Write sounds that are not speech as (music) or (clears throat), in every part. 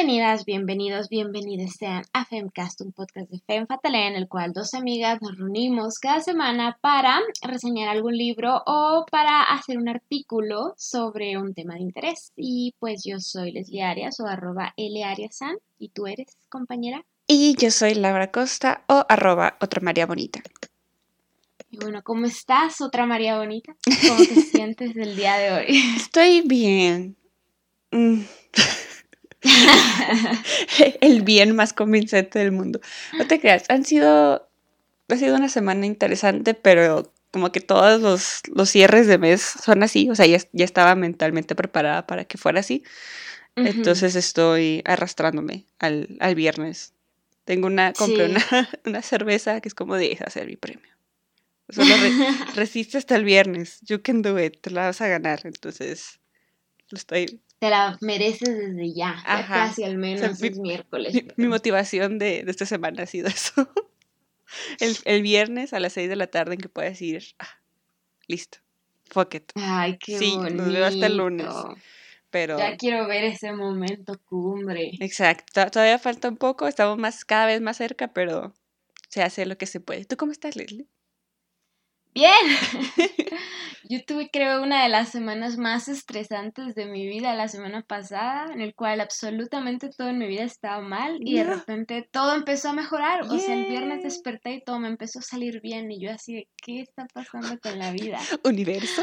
Bienvenidas, bienvenidos, bienvenidas sean a Femcast, un podcast de Fem Fatale en el cual dos amigas nos reunimos cada semana para reseñar algún libro o para hacer un artículo sobre un tema de interés. Y pues yo soy Leslie Arias o arroba San y tú eres compañera. Y yo soy Laura Costa o arroba otra María Bonita. Y bueno, ¿cómo estás, otra María Bonita? ¿Cómo te (laughs) sientes el día de hoy? Estoy bien. Mm. (laughs) el bien más convincente del mundo. No te creas, han sido, ha sido una semana interesante, pero como que todos los, cierres de mes son así, o sea, ya, ya estaba mentalmente preparada para que fuera así. Entonces estoy arrastrándome al, viernes. Tengo una, compré (laughs) una, cerveza que es como de hacer mi premio. Solo (laughs) resiste hasta el viernes. You can do it. Te la vas a ganar. Entonces, lo estoy te la mereces desde ya, casi al menos es miércoles. Mi, motivación de, esta semana ha sido eso. (laughs) El, viernes a las 6 de la tarde en que puedes ir, ah, listo, fuck it. Ay, qué sí, bonito. nos hasta el lunes. Pero... Ya quiero ver ese momento cumbre. Exacto, todavía falta un poco, estamos más, cada vez más cerca, pero se hace lo que se puede. ¿Tú cómo estás, Leslie? Bien. (laughs) Yo tuve creo una de las semanas más estresantes de mi vida la semana pasada, en el cual absolutamente todo en mi vida estaba mal y de repente todo empezó a mejorar. O sea, el viernes desperté y todo me empezó a salir bien y yo así de, ¿qué está pasando con la vida? (laughs) Universo.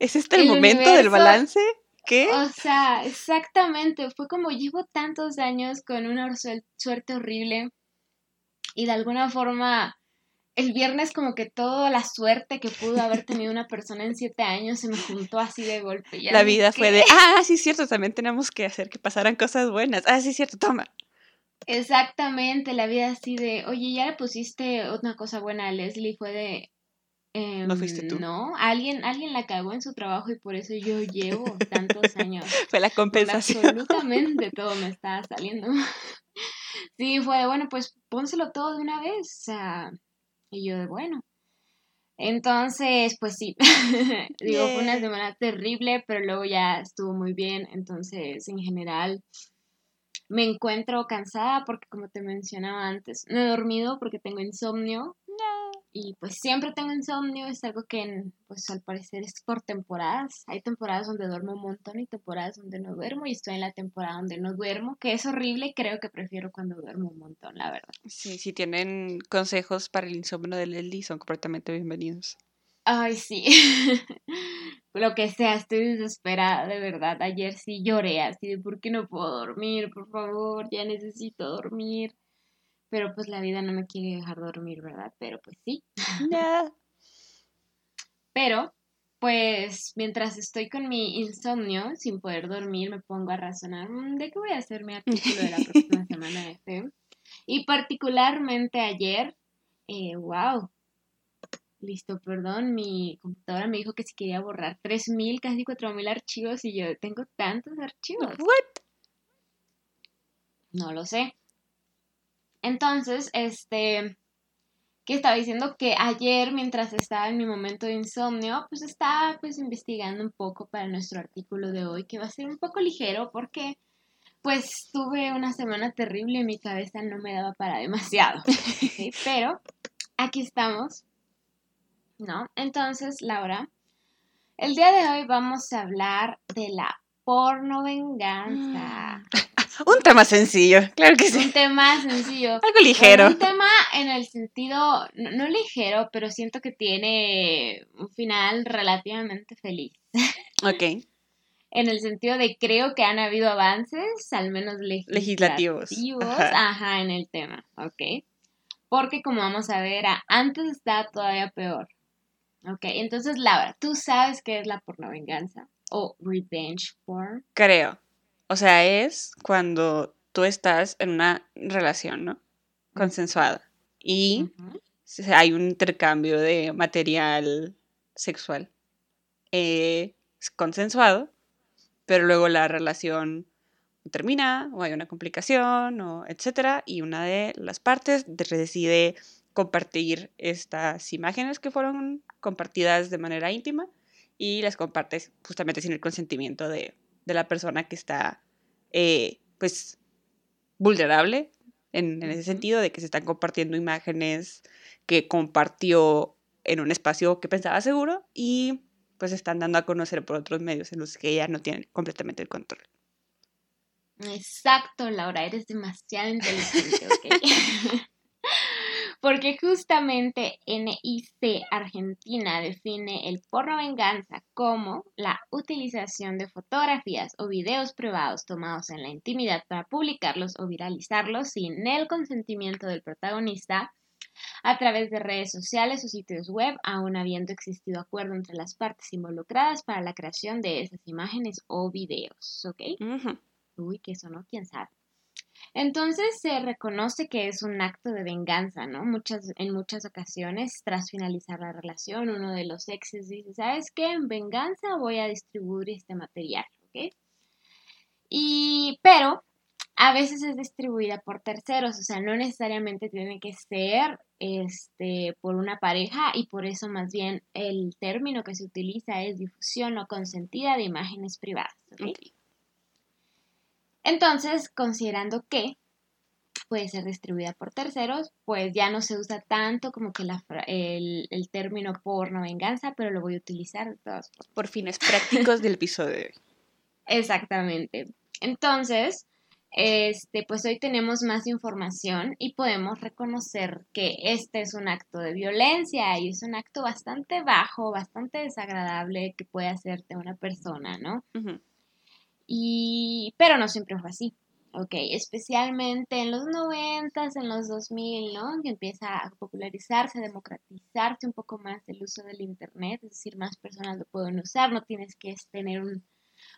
¿Es este el, momento del balance? ¿Qué? O sea, exactamente. Fue como llevo tantos años con una suerte horrible y de alguna forma el viernes como que toda la suerte que pudo haber tenido una persona en siete años se me juntó así de golpe. la vida fue de, ah, sí, cierto, también tenemos que hacer que pasaran cosas buenas. Ah, sí, cierto, toma. Exactamente, la vida así de, oye, ya le pusiste una cosa buena a Leslie, fue de... Em, no fuiste tú. No, alguien, alguien la cagó en su trabajo y por eso yo llevo tantos (laughs) años. fue la compensación. Absolutamente (laughs) todo me estaba saliendo. sí, fue de, bueno, pues pónselo todo de una vez. O sea, y yo de bueno. Entonces, pues sí, (laughs) digo, fue una semana terrible, pero luego ya estuvo muy bien. Entonces, en general, me encuentro cansada porque, como te mencionaba antes, no he dormido porque tengo insomnio. Y pues siempre tengo insomnio, es algo que pues al parecer es por temporadas. Hay temporadas donde duermo un montón y temporadas donde no duermo y estoy en la temporada donde no duermo, que es horrible, creo que prefiero cuando duermo un montón, la verdad. Sí, si tienen consejos para el insomnio de Leslie son completamente bienvenidos. Ay, sí. (laughs) Lo que sea, estoy desesperada, de verdad. Ayer sí lloré así de por qué no puedo dormir, por favor, ya necesito dormir pero pues la vida no me quiere dejar dormir, ¿verdad? Pero pues sí. (laughs) pero, pues mientras estoy con mi insomnio, sin poder dormir, me pongo a razonar de qué voy a hacer mi artículo de la próxima (laughs) semana de FEM. Y particularmente ayer, eh, wow, listo, perdón, mi computadora me dijo que si quería borrar 3.000, casi 4.000 archivos y yo tengo tantos archivos. ¿What? No lo sé. Entonces, este, que estaba diciendo que ayer, mientras estaba en mi momento de insomnio, pues estaba pues investigando un poco para nuestro artículo de hoy, que va a ser un poco ligero porque pues tuve una semana terrible y mi cabeza no me daba para demasiado. (laughs) Pero aquí estamos, ¿no? Entonces, Laura, el día de hoy vamos a hablar de la porno venganza. Un tema sencillo, claro que sí. Un tema sencillo. (laughs) Algo ligero. un tema en el sentido, no, ligero, pero siento que tiene un final relativamente feliz. (laughs) Ok. en el sentido de creo que han habido avances, al menos legislativos. Ajá. en el tema, ok. Porque como vamos a ver, antes está todavía peor. Ok, entonces Laura, ¿tú sabes qué es la pornovenganza? O revenge porn. Creo. O sea, es cuando tú estás en una relación, ¿no? Consensuada. Y hay un intercambio de material sexual eh, consensuado, pero luego la relación termina o hay una complicación o etcétera y una de las partes decide compartir estas imágenes que fueron compartidas de manera íntima y las compartes justamente sin el consentimiento de, de la persona que está, eh, pues, vulnerable en, ese sentido de que se están compartiendo imágenes que compartió en un espacio que pensaba seguro y pues están dando a conocer por otros medios en los que ella no tiene completamente el control. Exacto, Laura, eres demasiado inteligente, ¿ok? (laughs) Porque justamente NIC Argentina define el porno venganza como la utilización de fotografías o videos privados tomados en la intimidad para publicarlos o viralizarlos sin el consentimiento del protagonista a través de redes sociales o sitios web, aún habiendo existido acuerdo entre las partes involucradas para la creación de esas imágenes o videos. ¿Ok? Uy, que eso no, quién sabe. Entonces se reconoce que es un acto de venganza, ¿no? Muchas, en muchas ocasiones, tras finalizar la relación, uno de los exes dice, ¿sabes qué? En venganza voy a distribuir este material, ¿ok? Y, pero a veces es distribuida por terceros, o sea, no necesariamente tiene que ser este, por una pareja y por eso más bien el término que se utiliza es difusión no consentida de imágenes privadas, ¿ok? Entonces, considerando que puede ser distribuida por terceros, pues ya no se usa tanto como que el, el, término porno venganza, pero lo voy a utilizar de todas formas. Por fines prácticos del episodio (laughs) Exactamente. Entonces, este, pues hoy tenemos más información y podemos reconocer que este es un acto de violencia y es un acto bastante bajo, bastante desagradable que puede hacerte una persona, ¿no? Y, pero no siempre fue así. Ok, especialmente en los 90, en los 2000, ¿no? Que empieza a popularizarse, a democratizarse un poco más el uso del Internet, es decir, más personas lo pueden usar, no tienes que tener un,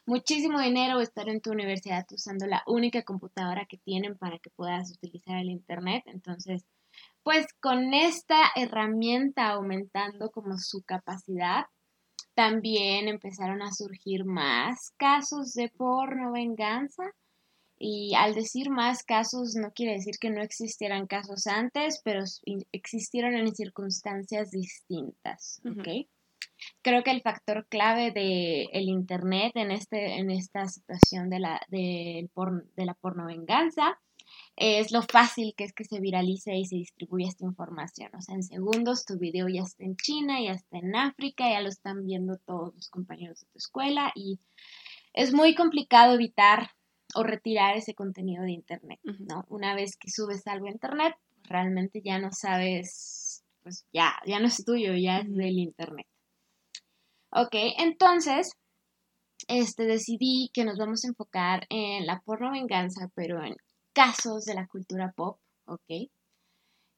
muchísimo dinero o estar en tu universidad usando la única computadora que tienen para que puedas utilizar el Internet. Entonces, pues con esta herramienta aumentando como su capacidad, también empezaron a surgir más casos de porno venganza. Y al decir más casos no quiere decir que no existieran casos antes, pero existieron en circunstancias distintas, Creo que el factor clave del el Internet en, este, en esta situación de la, de, de la porno venganza es lo fácil que es que se viralice y se distribuya esta información. O sea, en segundos tu video ya está en China, ya está en África, ya lo están viendo todos los compañeros de tu escuela y es muy complicado evitar o retirar ese contenido de Internet, ¿no? Una vez que subes algo a Internet, realmente ya no sabes, pues ya, ya no es tuyo, ya es del Internet. Ok, entonces, este, decidí que nos vamos a enfocar en la porno venganza, pero en casos de la cultura pop, ¿ok?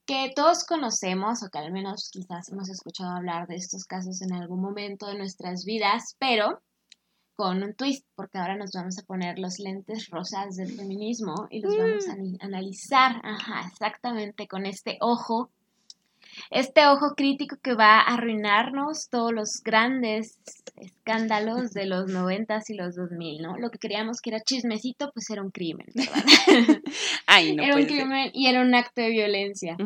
Que todos conocemos, o que al menos quizás hemos escuchado hablar de estos casos en algún momento de nuestras vidas, pero con un twist, porque ahora nos vamos a poner los lentes rosas del feminismo y los vamos a mm. analizar, ajá, exactamente, con este ojo este ojo crítico que va a arruinarnos todos los grandes escándalos de los noventas y los 2000, ¿no? Lo que creíamos que era chismecito, pues era un crimen, ¿verdad? (laughs) Ay, no era un crimen y era un acto de violencia.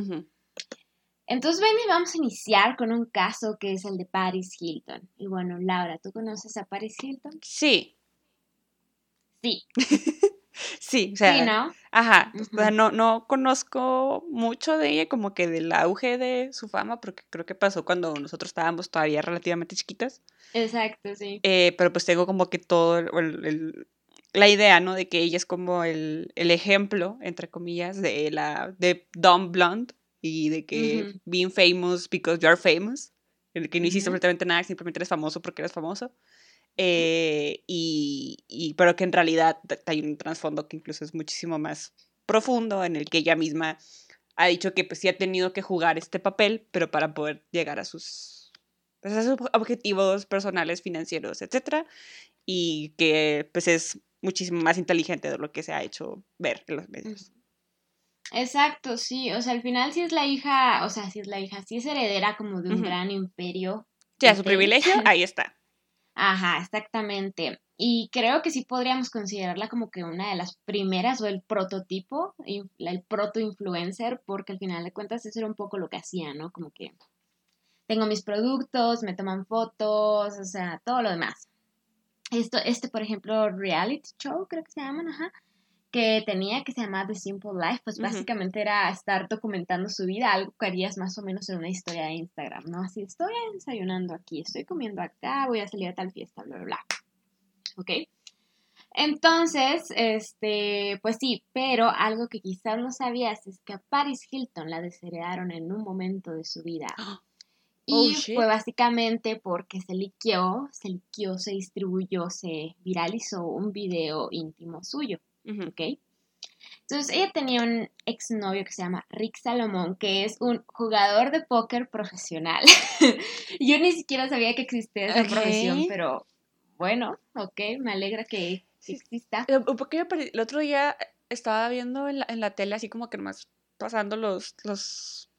Entonces, ven y vamos a iniciar con un caso que es el de Paris Hilton. Y bueno, Laura, ¿tú conoces a Paris Hilton? Sí. Sí. (laughs) Sí, o sea, ¿no? Ajá, o sea, no, no conozco mucho de ella, como que del auge de su fama, porque creo que pasó cuando nosotros estábamos todavía relativamente chiquitas. Exacto, sí. Eh, pero pues tengo como que todo la idea, ¿no? De que ella es como el, ejemplo, entre comillas, de la de Dumb Blonde y de que being famous because you are famous, el que no hiciste absolutamente nada, simplemente eres famoso porque eres famoso. Eh, y, pero que en realidad hay un trasfondo que incluso es muchísimo más profundo, en el que ella misma ha dicho que pues sí ha tenido que jugar este papel, pero para poder llegar a sus, pues, a sus objetivos personales, financieros, etc. Y que pues es muchísimo más inteligente de lo que se ha hecho ver en los medios. Exacto, sí, o sea, al final sí es la hija, o sea, sí es la hija, sí es heredera como de un gran imperio. Ya, su privilegio, (laughs) ahí está. Ajá, exactamente. Y creo que sí podríamos considerarla como que una de las primeras o el prototipo, el proto-influencer, porque al final de cuentas eso era un poco lo que hacía, ¿no? Como que tengo mis productos, me toman fotos, o sea, todo lo demás. Esto, este, por ejemplo, reality show, creo que se llaman, ajá, que tenía que se llamaba The Simple Life, pues básicamente era estar documentando su vida, algo que harías más o menos en una historia de Instagram, ¿no? Así, estoy desayunando aquí, estoy comiendo acá, voy a salir a tal fiesta, bla, bla, bla. ¿Ok? Entonces, este, pues sí, pero algo que quizás no sabías es que a Paris Hilton la desheredaron en un momento de su vida. Oh, y fue básicamente porque se liqueó, se liqueó, se distribuyó, se viralizó un video íntimo suyo. ¿Ok? Entonces ella tenía un exnovio que se llama Rick Salomón, que es un jugador de póker profesional. (laughs) Yo ni siquiera sabía que existía esa profesión, pero bueno, ok, me alegra que exista. Eh, porque el otro día estaba viendo en la, en la tele así como que nomás pasando los, los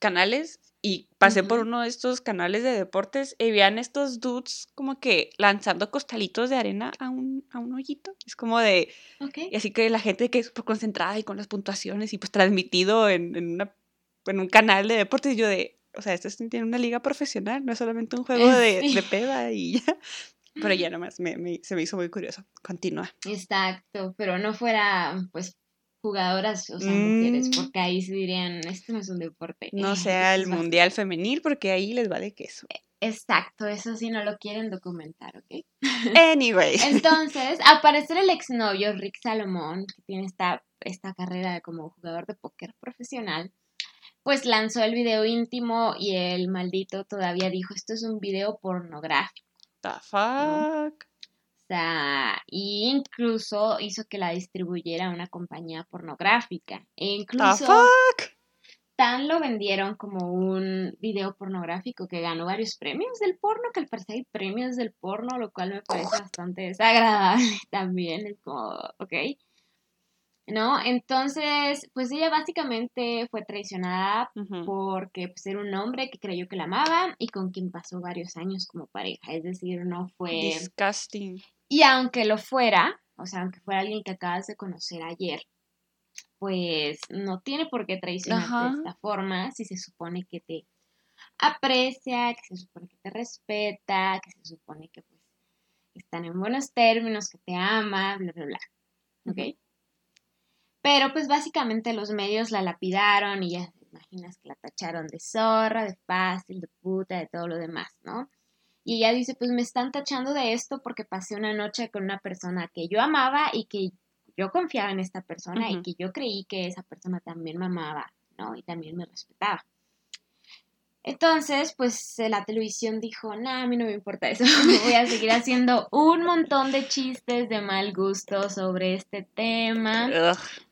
canales y pasé por uno de estos canales de deportes y veían estos dudes como que lanzando costalitos de arena a un, a un hoyito. Es como de... Y así que la gente que es súper concentrada y con las puntuaciones y pues transmitido en, en, una, en un canal de deportes. Y yo de... O sea, esto tiene una liga profesional, no es solamente un juego de, de peda y ya. Pero ya (laughs) nomás me, me, se me hizo muy curioso. Continúa. Exacto, pero no fuera pues jugadoras, o sea, mujeres, mm. porque ahí se dirían, esto no es un deporte. No sea el mundial femenil, porque ahí les vale queso. E, exacto, eso sí no lo quieren documentar, ¿ok? (laughs) Anyway. Entonces, aparecer el exnovio Rick Salomón, que tiene esta, esta carrera como jugador de póker profesional, pues lanzó el video íntimo y el maldito todavía dijo, esto es un video pornográfico. The fuck? O sea, incluso hizo que la distribuyera una compañía pornográfica. E incluso tan lo vendieron como un video pornográfico que ganó varios premios del porno, que al parecer hay premios del porno, lo cual me parece bastante desagradable (laughs) también. Es como, ok. ¿no? Entonces, pues ella básicamente fue traicionada porque pues, era un hombre que creyó que la amaba y con quien pasó varios años como pareja, es decir, no fue... Disgusting. Y aunque lo fuera, o sea, aunque fuera alguien que acabas de conocer ayer, pues no tiene por qué traicionarte de esta forma si se supone que te aprecia, que se supone que te respeta, que se supone que pues están en buenos términos, que te ama, bla, bla, bla. ¿Ok? Pero pues básicamente los medios la lapidaron y ya te imaginas que la tacharon de zorra, de fácil, de puta, de todo lo demás, ¿no? Y ella dice, pues me están tachando de esto porque pasé una noche con una persona que yo amaba y que yo confiaba en esta persona y que yo creí que esa persona también me amaba, ¿no? Y también me respetaba. Entonces, pues eh, la televisión dijo, no, a mí no me importa eso, (laughs) (laughs) voy a seguir haciendo un montón de chistes de mal gusto sobre este tema,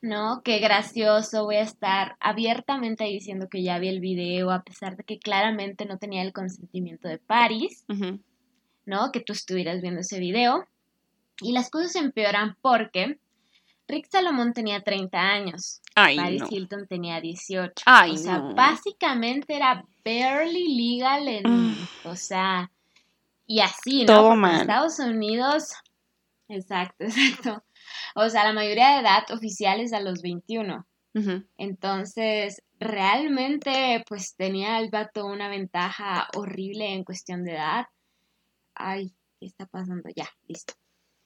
¿no? Qué gracioso, voy a estar abiertamente diciendo que ya vi el video, a pesar de que claramente no tenía el consentimiento de Paris, ¿no? Que tú estuvieras viendo ese video. Y las cosas empeoran porque Rick Salomón tenía 30 años. Paris Hilton tenía 18. o sea, básicamente era barely legal en, mm. o sea, y así, ¿no? En Estados Unidos, exacto, (laughs) exacto. O sea, la mayoría de edad oficial es a los 21. Entonces, realmente, pues tenía el vato una ventaja horrible en cuestión de edad. Ay, ¿qué está pasando? Ya, listo.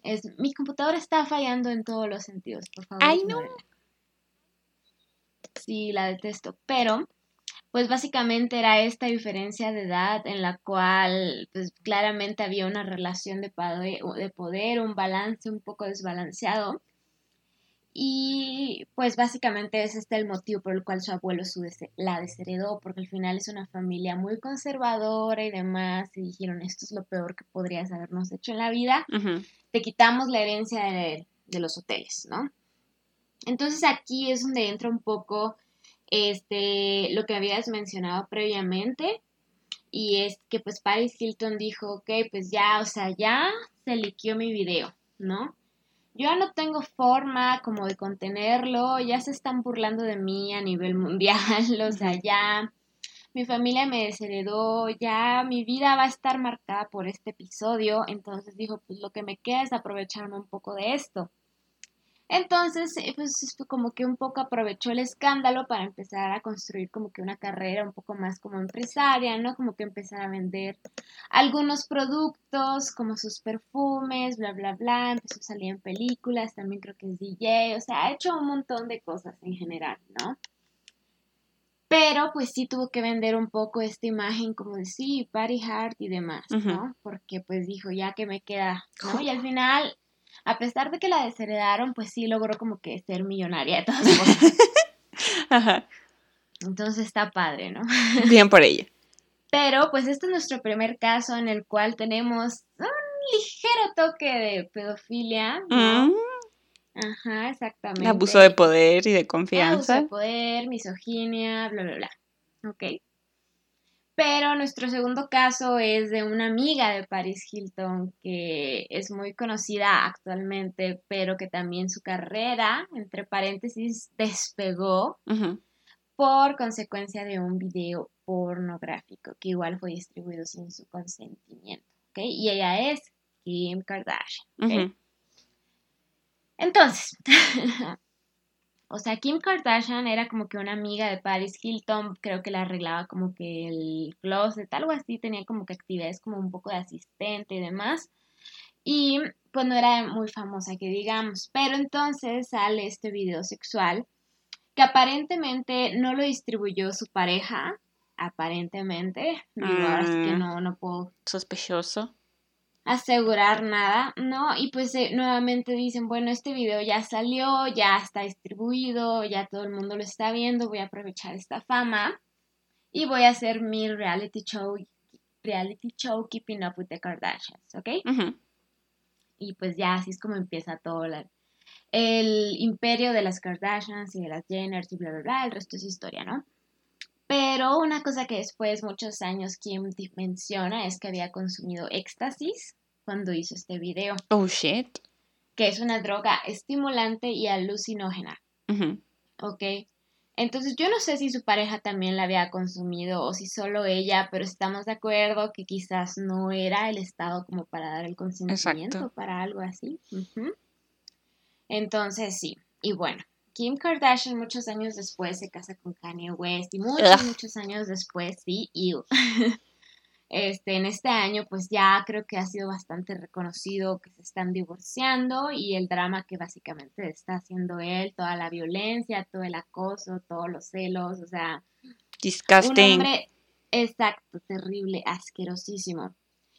Es, mi computadora está fallando en todos los sentidos, por favor. Ay, no. Sí, la detesto. Pero, pues básicamente era esta diferencia de edad en la cual, pues claramente había una relación de de poder un balance un poco desbalanceado. Y pues básicamente es este el motivo por el cual su abuelo la desheredó, porque al final es una familia muy conservadora y demás, y dijeron, esto es lo peor que podrías habernos hecho en la vida, te quitamos la herencia de, de, los hoteles, ¿no? Entonces aquí es donde entra un poco este, lo que habías mencionado previamente, y es que pues Paris Hilton dijo, ok, pues ya, o sea, ya se liqueó mi video, ¿no? Yo ya no tengo forma como de contenerlo, ya se están burlando de mí a nivel mundial, (laughs) o sea, ya mi familia me desheredó, ya mi vida va a estar marcada por este episodio, entonces dijo, pues lo que me queda es aprovecharme un poco de esto. Entonces, eh, pues como que un poco aprovechó el escándalo para empezar a construir como que una carrera un poco más como empresaria, ¿no? Como que empezar a vender algunos productos como sus perfumes, bla, bla, bla, empezó a salir en películas, también creo que es DJ, o sea, ha hecho un montón de cosas en general, ¿no? Pero pues sí tuvo que vender un poco esta imagen como de sí, party hard y demás, ¿no? Porque pues dijo, ya que me queda, ¿no? Y al final a pesar de que la desheredaron, pues sí logró como que ser millonaria de todas (laughs) cosas. Ajá. Entonces está padre, ¿no? Bien por ella. Pero pues este es nuestro primer caso en el cual tenemos un ligero toque de pedofilia, ¿no? Mm. Ajá, exactamente. Abuso de poder y de confianza. Abuso de poder, misoginia, bla, bla, bla. Ok. Pero nuestro segundo caso es de una amiga de Paris Hilton que es muy conocida actualmente, pero que también su carrera, entre paréntesis, despegó por consecuencia de un video pornográfico que igual fue distribuido sin su consentimiento. ¿okay? Y ella es Kim Kardashian. Entonces, (laughs) O sea, Kim Kardashian era como que una amiga de Paris Hilton, creo que la arreglaba como que el closet, algo así, tenía como que actividades como un poco de asistente y demás. Y pues no era muy famosa que digamos, pero entonces sale este video sexual que aparentemente no lo distribuyó su pareja, aparentemente, digo, ahora que mm. no, no puedo... Sospechoso asegurar nada, ¿no? Y pues eh, nuevamente dicen, bueno, este video ya salió, ya está distribuido, ya todo el mundo lo está viendo, voy a aprovechar esta fama y voy a hacer mi reality show, reality show Keeping Up with the Kardashians, ¿ok? Y pues ya así es como empieza todo el imperio de las Kardashians y de las Jenners y bla, bla, bla, el resto es historia, ¿no? Pero una cosa que después, muchos años, Kim menciona es que había consumido éxtasis cuando hizo este video. Oh, shit. Que es una droga estimulante y alucinógena. Ok. Entonces yo no sé si su pareja también la había consumido o si solo ella, pero estamos de acuerdo que quizás no era el estado como para dar el consentimiento para algo así. Entonces sí, y bueno, Kim Kardashian muchos años después se casa con Kanye West y muchos, muchos años después, sí, y (laughs) este, en este año pues ya creo que ha sido bastante reconocido que se están divorciando y el drama que básicamente está haciendo él, toda la violencia, todo el acoso, todos los celos, o sea, Disgusting. un hombre exacto, terrible, asquerosísimo.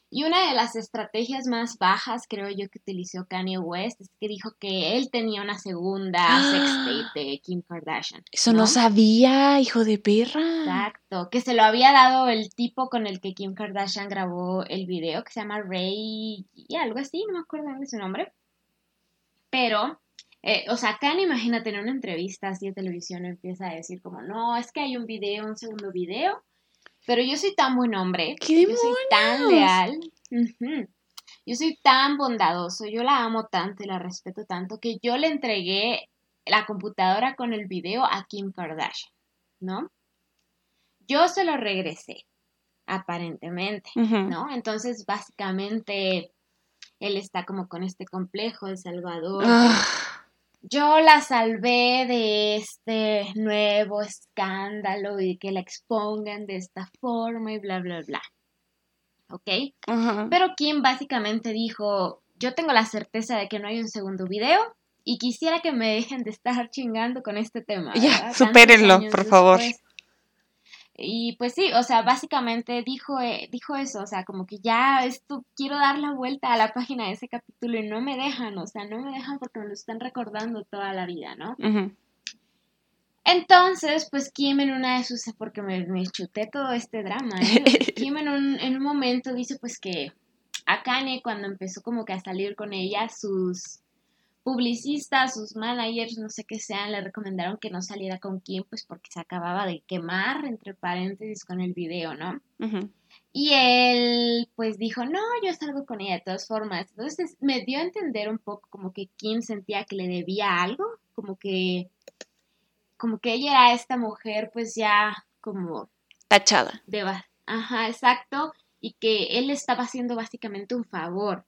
Y una de las estrategias más bajas, creo yo, que utilizó Kanye West es que dijo que él tenía una segunda sextape de Kim Kardashian. Eso ¿no? sabía, hijo de perra. Exacto, que se lo había dado el tipo con el que Kim Kardashian grabó el video, que se llama Ray y algo así, no me acuerdo de su nombre. Pero, eh, o sea, Kanye, imagínate, en una entrevista así de televisión empieza a decir como, no, es que hay un video, un segundo video pero yo soy tan buen hombre. ¿Qué yo soy tan leal. Yo soy tan bondadoso. Yo la amo tanto y la respeto tanto que yo le entregué la computadora con el video a Kim Kardashian, ¿no? Yo se lo regresé, aparentemente, ¿no? Entonces, básicamente, él está como con este complejo de Salvador. Ah yo la salvé de este nuevo escándalo y que la expongan de esta forma y bla, bla, bla. ¿Ok? Pero Kim básicamente dijo, yo tengo la certeza de que no hay un segundo video y quisiera que me dejen de estar chingando con este tema. Ya, supérenlo, por favor. Y pues sí, o sea, básicamente dijo, eh, dijo eso, o sea, como que ya esto, quiero dar la vuelta a la página de ese capítulo y no me dejan, o sea, no me dejan porque me lo están recordando toda la vida, ¿no? Entonces, pues Kim en una de sus, porque me, me chuté todo este drama, ¿eh? (laughs) Kim en un, en un momento dice pues que a Kanye cuando empezó como que a salir con ella, sus publicistas, sus managers, no sé qué sean, le recomendaron que no saliera con Kim, pues porque se acababa de quemar, entre paréntesis, con el video, ¿no? Y él, pues dijo, no, yo salgo con ella de todas formas. Entonces me dio a entender un poco como que Kim sentía que le debía algo, como que, como que ella era esta mujer, pues ya como... Tachada. Ajá, exacto. Y que él estaba haciendo básicamente un favor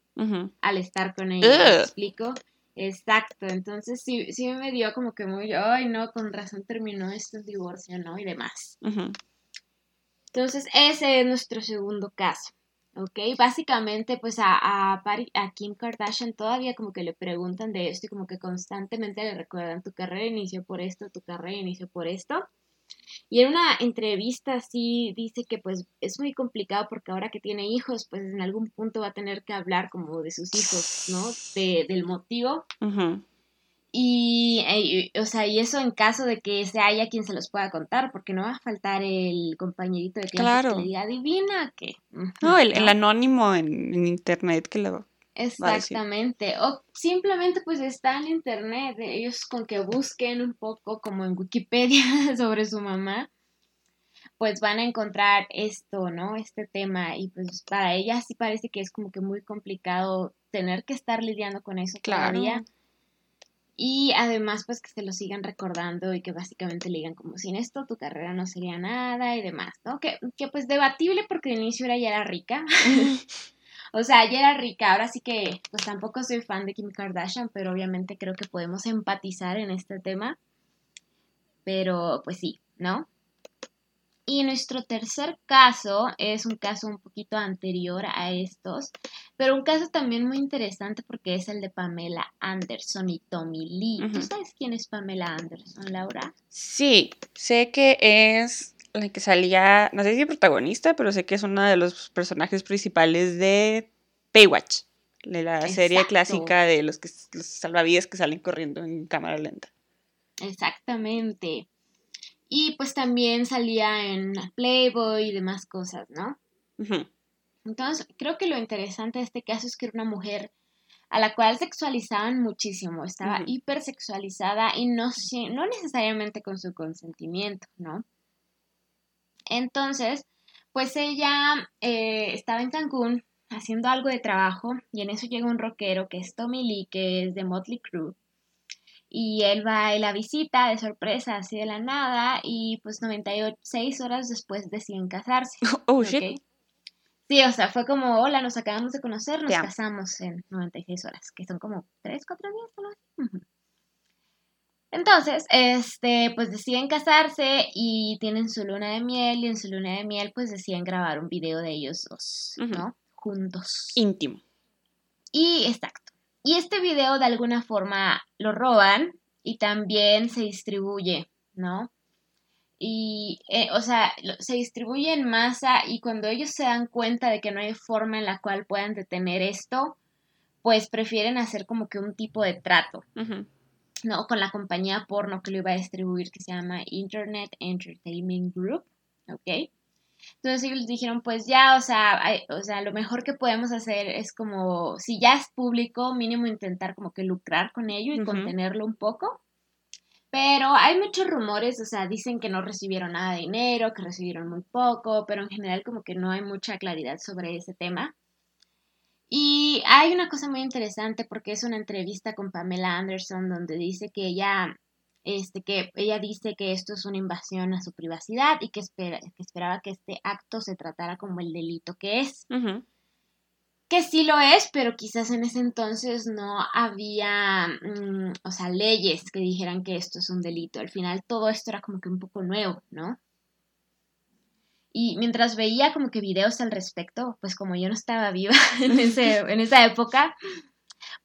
al estar con ella, ¿me explico? Exacto, entonces sí, sí me dio como que muy, ay no, con razón terminó esto divorcio, ¿no? Y demás. Entonces ese es nuestro segundo caso. ¿ok? Básicamente, pues a, a, a, Kim Kardashian todavía como que le preguntan de esto y como que constantemente le recuerdan tu carrera inició por esto, tu carrera inició por esto. Y en una entrevista sí dice que pues es muy complicado porque ahora que tiene hijos, pues en algún punto va a tener que hablar como de sus hijos, ¿no? De, del motivo. Y, o sea, y eso en caso de que se haya quien se los pueda contar, porque no va a faltar el compañerito de clase que le diga, adivina que... No, el, anónimo en, internet que lo... Exactamente, o simplemente pues está en internet, ellos con que busquen un poco como en Wikipedia (laughs) sobre su mamá, pues van a encontrar esto, ¿no? Este tema y pues para ella sí parece que es como que muy complicado tener que estar lidiando con eso claro. día y además, pues que se lo sigan recordando y que básicamente le digan como sin esto tu carrera no sería nada y demás, ¿no? Que, que pues debatible porque de inicio era ya era rica. (laughs) (laughs) o sea, ya era rica. Ahora sí que, pues tampoco soy fan de Kim Kardashian, pero obviamente creo que podemos empatizar en este tema. Pero pues sí, ¿no? Y nuestro tercer caso es un caso un poquito anterior a estos, pero un caso también muy interesante porque es el de Pamela Anderson y Tommy Lee. ¿Tú sabes quién es Pamela Anderson, Laura? Sí, sé que es la que salía, no sé si protagonista, pero sé que es uno de los personajes principales de Baywatch, de la serie clásica de los, que, los salvavidas que salen corriendo en cámara lenta. Exactamente. Y pues también salía en Playboy y demás cosas, ¿no? Entonces, creo que lo interesante de este caso es que era una mujer a la cual sexualizaban muchísimo, estaba hipersexualizada y no, no necesariamente con su consentimiento, ¿no? Entonces, pues ella eh, estaba en Cancún haciendo algo de trabajo y en eso llega un rockero que es Tommy Lee, que es de Motley Crue y él va y la visita de sorpresa, así de la nada, y pues 96 horas después deciden casarse. (laughs) Oh, shit. Sí, o sea, fue como, hola, nos acabamos de conocer, nos casamos en 96 horas, que son como 3, 4 días, ¿no? Entonces, este, pues deciden casarse y tienen su luna de miel y en su luna de miel pues deciden grabar un video de ellos dos, ¿no? Juntos. Íntimo. Y exacto. Y este video de alguna forma lo roban y también se distribuye, ¿no? Y, eh, o sea, se distribuye en masa y cuando ellos se dan cuenta de que no hay forma en la cual puedan detener esto, pues prefieren hacer como que un tipo de trato, ¿no? Con la compañía porno que lo iba a distribuir que se llama Internet Entertainment Group, ¿ok? Entonces ellos dijeron, pues ya, o sea, o sea, lo mejor que podemos hacer es como, si ya es público, mínimo intentar como que lucrar con ello y contenerlo un poco. Pero hay muchos rumores, o sea, dicen que no recibieron nada de dinero, que recibieron muy poco, pero en general como que no hay mucha claridad sobre ese tema. Y hay una cosa muy interesante porque es una entrevista con Pamela Anderson donde dice que ella este, que ella dice que esto es una invasión a su privacidad y que, espera, que esperaba que este acto se tratara como el delito que es. Que sí lo es, pero quizás en ese entonces no había, mm, o sea, leyes que dijeran que esto es un delito. Al final todo esto era como que un poco nuevo, ¿no? Y mientras veía como que videos al respecto, pues como yo no estaba viva (laughs) en, ese, en esa época,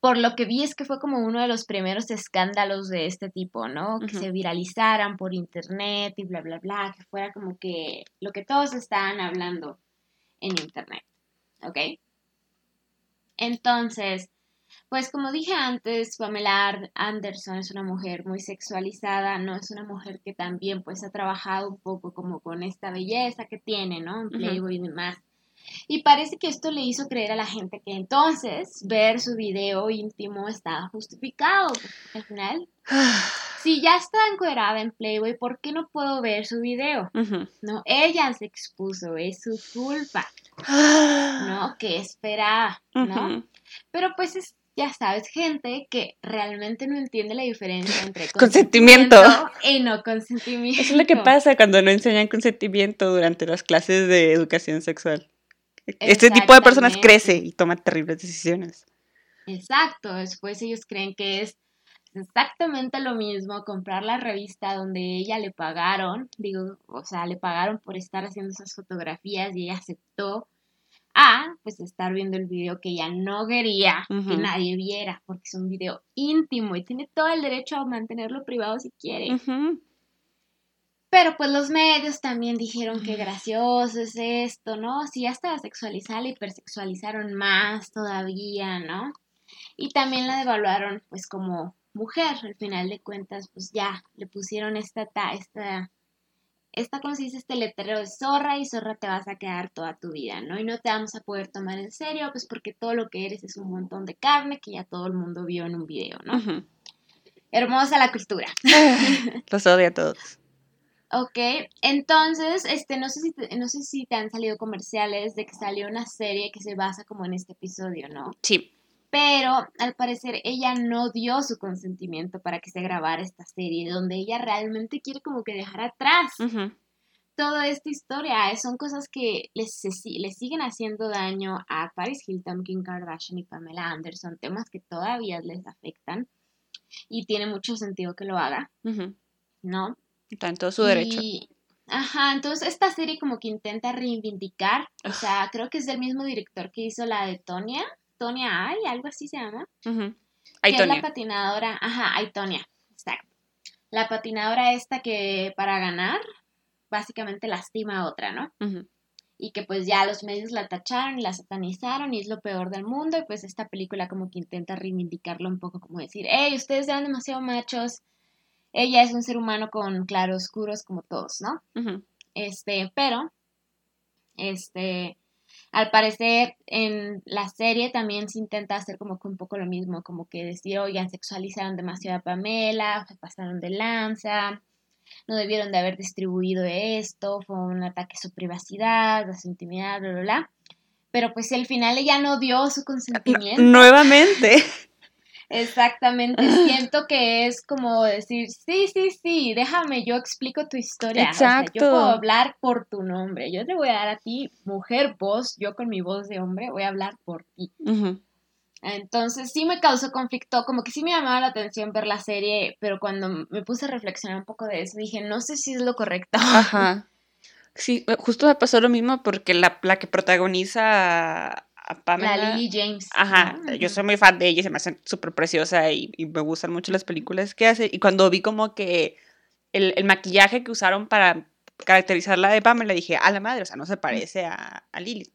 por lo que vi es que fue como uno de los primeros escándalos de este tipo, ¿no? Que se viralizaran por internet y bla, bla, bla, que fuera como que lo que todos estaban hablando en internet, ¿ok? Entonces, pues como dije antes, Pamela Anderson es una mujer muy sexualizada, no es una mujer que también pues ha trabajado un poco como con esta belleza que tiene, ¿no? En Playboy y demás. Y parece que esto le hizo creer a la gente que entonces ver su video íntimo estaba justificado. Al final, (sighs) si ya está encuadrada en Playboy, ¿por qué no puedo ver su video? No, ella se expuso, es su culpa. (sighs) ¿No? Que esperaba, ¿no? Pero pues es ya sabes, gente que realmente no entiende la diferencia entre (laughs) consentimiento, y no consentimiento. Eso es lo que pasa cuando no enseñan consentimiento durante las clases de educación sexual. Este tipo de personas crece y toma terribles decisiones. Exacto, después ellos creen que es exactamente lo mismo comprar la revista donde ella le pagaron, digo, o sea, le pagaron por estar haciendo esas fotografías y ella aceptó a pues estar viendo el video que ella no quería que nadie viera, porque es un video íntimo y tiene todo el derecho a mantenerlo privado si quiere. Pero pues los medios también dijeron que gracioso es esto, ¿no? Si hasta la sexualizaron y hipersexualizaron más todavía, ¿no? Y también la devaluaron pues como mujer, al final de cuentas, pues ya le pusieron esta, esta, esta, ¿cómo se dice? Este letrero de zorra y zorra te vas a quedar toda tu vida, ¿no? Y no te vamos a poder tomar en serio, pues porque todo lo que eres es un montón de carne que ya todo el mundo vio en un video, ¿no? Hermosa la cultura. (laughs) Los odio a todos. Ok, entonces, este, no sé si no sé si te han salido comerciales de que salió una serie que se basa como en este episodio, ¿no? Sí pero al parecer ella no dio su consentimiento para que se grabara esta serie, donde ella realmente quiere como que dejar atrás toda esta historia. Son cosas que les, les siguen haciendo daño a Paris Hilton, Kim Kardashian y Pamela Anderson, temas que todavía les afectan y tiene mucho sentido que lo haga, ¿no? Está en todo su derecho. Ajá, entonces esta serie como que intenta reivindicar, o sea, creo que es del mismo director que hizo la de Tonya, Tonia Ay, algo así se llama. Que es la patinadora, ajá, Aitonia, exacto. La patinadora esta que para ganar básicamente lastima a otra, ¿no? Y que pues ya los medios la tacharon y la satanizaron y es lo peor del mundo y pues esta película como que intenta reivindicarlo un poco como decir, hey, ustedes eran demasiado machos, ella es un ser humano con claroscuros como todos, ¿no? Este, pero, este, al parecer en la serie también se intenta hacer como que un poco lo mismo, como que decir, oigan, sexualizaron demasiado a Pamela, se pasaron de lanza, no debieron de haber distribuido esto, fue un ataque a su privacidad, a su intimidad, bla, bla, bla. Pero pues al final ella no dio su consentimiento. Nuevamente. Exactamente, (laughs) siento que es como decir, sí, sí, sí, déjame, yo explico tu historia. Exacto. yo puedo hablar por tu nombre, yo te voy a dar a ti, mujer, voz, yo con mi voz de hombre voy a hablar por ti. Entonces sí me causó conflicto, como que sí me llamaba la atención ver la serie, pero cuando me puse a reflexionar un poco de eso, dije, no sé si es lo correcto. Ajá. Sí, justo me pasó lo mismo porque la, la que protagoniza la Lily James. Ajá, yo soy muy fan de ella, se me hace súper preciosa y, me gustan mucho las películas que hace. Y cuando vi como que el, maquillaje que usaron para caracterizarla de Pamela, dije, a la madre, o sea, no se parece a, a Lily.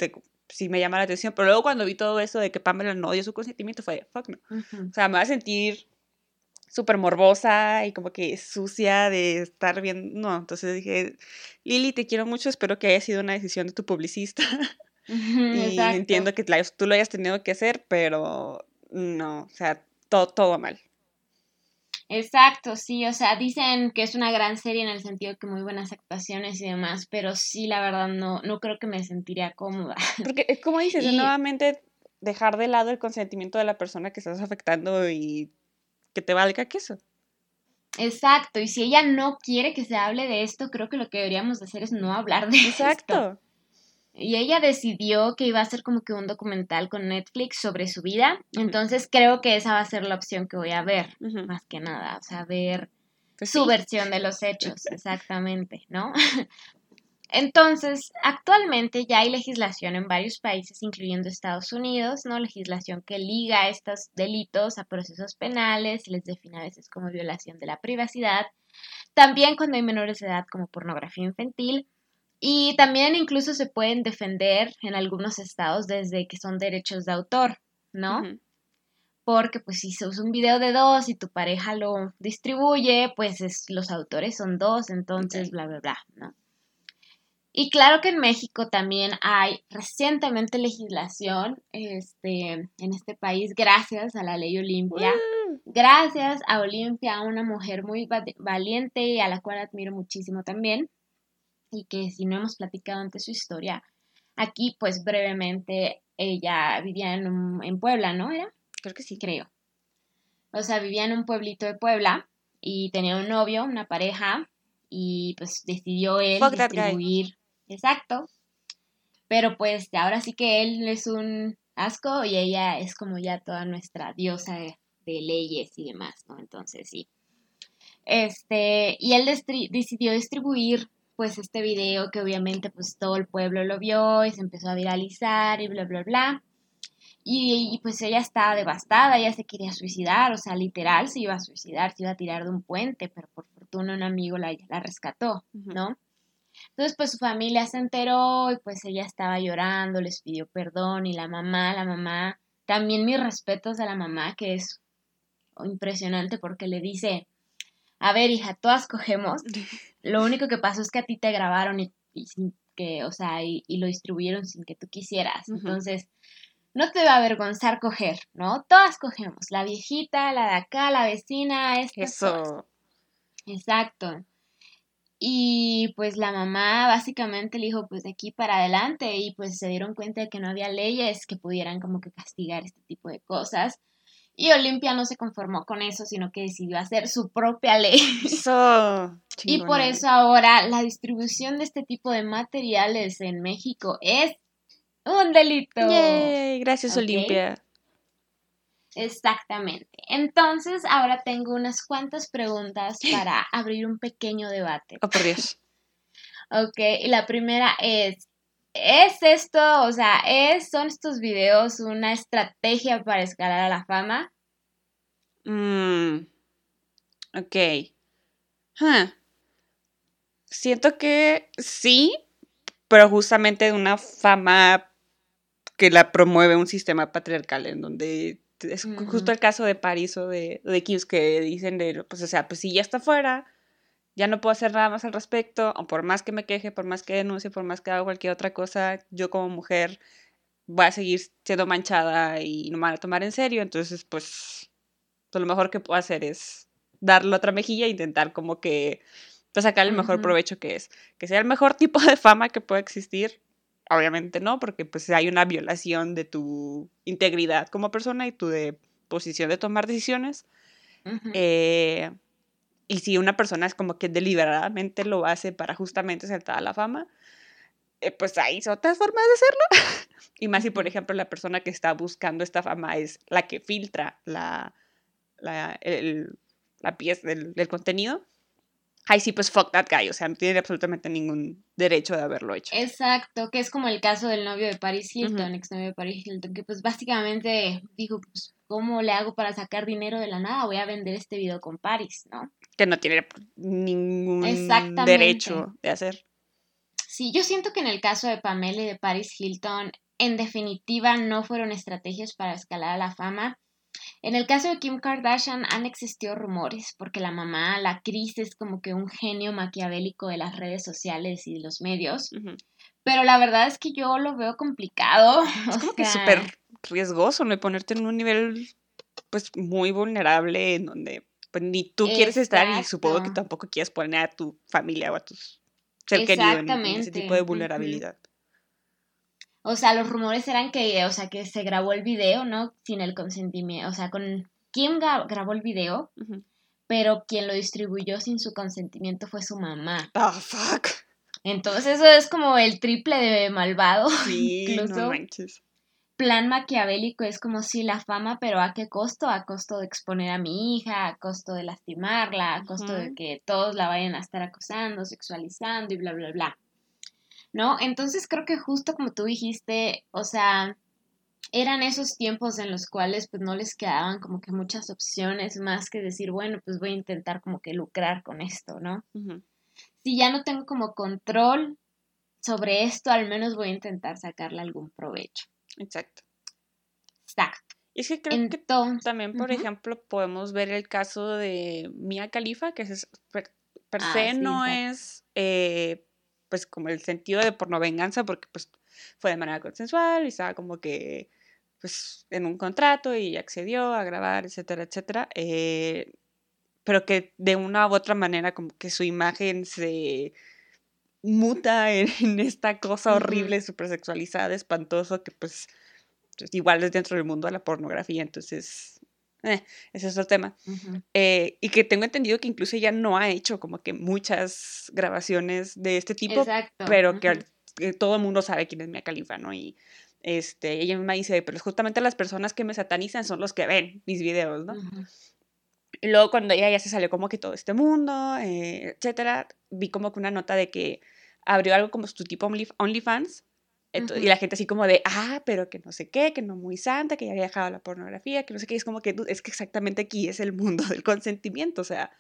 sí me llama la atención, pero luego cuando vi todo eso de que Pamela no dio su consentimiento, fue, fuck no. O sea, me va a sentir súper morbosa y como que sucia de estar bien. No, entonces dije, Lily, te quiero mucho, espero que haya sido una decisión de tu publicista. (laughs) y entiendo que tú lo hayas tenido que hacer, pero no, o sea, todo, todo mal. Exacto, sí, o sea, dicen que es una gran serie en el sentido que muy buenas actuaciones y demás, pero sí, la verdad, no, no creo que me sentiría cómoda. Porque, es como dices, nuevamente dejar de lado el consentimiento de la persona que estás afectando y que te valga queso. Exacto, y si ella no quiere que se hable de esto, creo que lo que deberíamos hacer es no hablar de Exacto. Esto. Y ella decidió que iba a hacer como que un documental con Netflix sobre su vida. Entonces creo que esa va a ser la opción que voy a ver, más que nada. O sea, ver pues su versión de los hechos, (laughs) exactamente, ¿no? (laughs) Entonces, actualmente ya hay legislación en varios países, incluyendo Estados Unidos, ¿no? Legislación que liga estos delitos a procesos penales y les define a veces como violación de la privacidad. También cuando hay menores de edad como pornografía infantil y también incluso se pueden defender en algunos estados desde que son derechos de autor, ¿no? Porque pues si se usa un video de dos y tu pareja lo distribuye, pues es, los autores son dos, entonces bla, bla, bla, ¿no? Y claro que en México también hay recientemente legislación este, en este país gracias a la ley Olimpia. Gracias a Olimpia, una mujer muy valiente y a la cual admiro muchísimo también y que si no hemos platicado antes su historia, aquí pues brevemente ella vivía en, en Puebla, ¿no? ¿Era? Creo que sí. Creo. O sea, vivía en un pueblito de Puebla y tenía un novio, una pareja, y pues decidió él distribuir. Exacto. Pero pues ahora sí que él es un asco y ella es como ya toda nuestra diosa de, leyes y demás, ¿no? Entonces sí. Este, y él decidió distribuir pues este video que obviamente pues todo el pueblo lo vio y se empezó a viralizar y bla, bla, bla. Y, pues ella estaba devastada, ella se quería suicidar, o sea, literal se iba a suicidar, se iba a tirar de un puente, pero por fortuna un amigo la, la rescató, ¿no? Entonces, pues su familia se enteró y pues ella estaba llorando, les pidió perdón y la mamá, la mamá, también mis respetos a la mamá, que es impresionante porque le dice, a ver, hija, todas cogemos. (laughs) Lo único que pasó es que a ti te grabaron y, sin que, o sea, y, lo distribuyeron sin que tú quisieras. Entonces, no te va a avergonzar coger, ¿no? Todas cogemos. La viejita, la de acá, la vecina, esta. Eso. Exacto. Y pues la mamá básicamente le dijo, pues de aquí para adelante, y pues se dieron cuenta de que no había leyes que pudieran como que castigar este tipo de cosas. Y Olimpia no se conformó con eso, sino que decidió hacer su propia ley. (laughs) y por eso ahora la distribución de este tipo de materiales en México es un delito. Gracias, Olimpia. Exactamente. Entonces, ahora tengo unas cuantas preguntas (laughs) para abrir un pequeño debate. Oh, por Dios. ok, y la primera es, ¿Es esto, o sea, es, son estos videos una estrategia para escalar a la fama? Mm, ok. Siento que sí, pero justamente de una fama que la promueve un sistema patriarcal en donde es justo el caso de París o de, de que dicen de, pues o sea, pues si ya está fuera, ya no puedo hacer nada más al respecto, o por más que me queje, por más que denuncie, por más que haga cualquier otra cosa, yo como mujer voy a seguir siendo manchada y no me van a tomar en serio, entonces pues, pues lo mejor que puedo hacer es darle otra mejilla e intentar como que pues, sacar el mejor provecho que es, que sea el mejor (laughs) tipo de fama que pueda existir, obviamente no, porque pues hay una violación de tu integridad como persona y tu de posición de tomar decisiones. eh, y si una persona es como que deliberadamente lo hace para justamente saltar a la fama, eh, pues hay otras formas de hacerlo. (laughs) y más si, por ejemplo, la persona que está buscando esta fama es la que filtra la, la, el, la pieza del, del contenido. Ahí sí, pues fuck that guy, o sea, no tiene absolutamente ningún derecho de haberlo hecho. Exacto, que es como el caso del novio de Paris Hilton, ex novio de Paris Hilton, que pues básicamente dijo, pues, ¿cómo le hago para sacar dinero de la nada? Voy a vender este video con Paris, ¿no? Que no tiene ningún derecho de hacer. Sí, yo siento que en el caso de Pamela y de Paris Hilton, en definitiva no fueron estrategias para escalar a la fama. En el caso de Kim Kardashian han existido rumores porque la mamá, la Cris, es como que un genio maquiavélico de las redes sociales y de los medios. Pero la verdad es que yo lo veo complicado. (laughs) Es como que súper riesgoso, ¿no? Y ponerte en un nivel pues muy vulnerable en donde ni tú quieres estar y supongo que tampoco quieres poner a tu familia o a tus ser querido en, ese tipo de vulnerabilidad. O sea, los rumores eran que, o sea, que se grabó el video, ¿no? Sin el consentimiento, o sea, con quién grabó el video, pero quien lo distribuyó sin su consentimiento fue su mamá. Oh, fuck. Entonces eso es como el triple de malvado. (laughs) Sí, incluso. No manches plan maquiavélico es como si la fama, pero ¿a qué costo? A costo de exponer a mi hija, a costo de lastimarla, a costo de que todos la vayan a estar acosando, sexualizando y bla, bla, bla. ¿No? Entonces creo que justo como tú dijiste, o sea, eran esos tiempos en los cuales pues no les quedaban como que muchas opciones más que decir, bueno, pues voy a intentar como que lucrar con esto, ¿no? Si ya no tengo como control sobre esto, al menos voy a intentar sacarle algún provecho. Exacto. Exacto. Y es que creo que también, por ejemplo, podemos ver el caso de Mia Khalifa, que es, per, ah, se no es eh, pues como el sentido de porno venganza, porque pues fue de manera consensual y estaba como que pues en un contrato y accedió a grabar, etcétera, etcétera. Eh, pero que de una u otra manera como que su imagen se muta en, esta cosa horrible, súper sexualizada, espantoso, que pues, pues, igual es dentro del mundo de la pornografía, entonces, eh, ese es otro tema. Eh, y que tengo entendido que incluso ella no ha hecho como que muchas grabaciones de este tipo, pero que, todo el mundo sabe quién es Mia Khalifa, ¿no? Y Este, ella misma dice, pero justamente las personas que me satanizan son los que ven mis videos, ¿no? Y luego cuando ella ya se salió como que todo este mundo, eh, etcétera, vi como que una nota de que abrió algo como su tipo OnlyFans. Y la gente así como de, ah, pero que no sé qué, que no muy santa, que ya había dejado la pornografía, que no sé qué. es como que es que exactamente aquí es el mundo del consentimiento. O sea,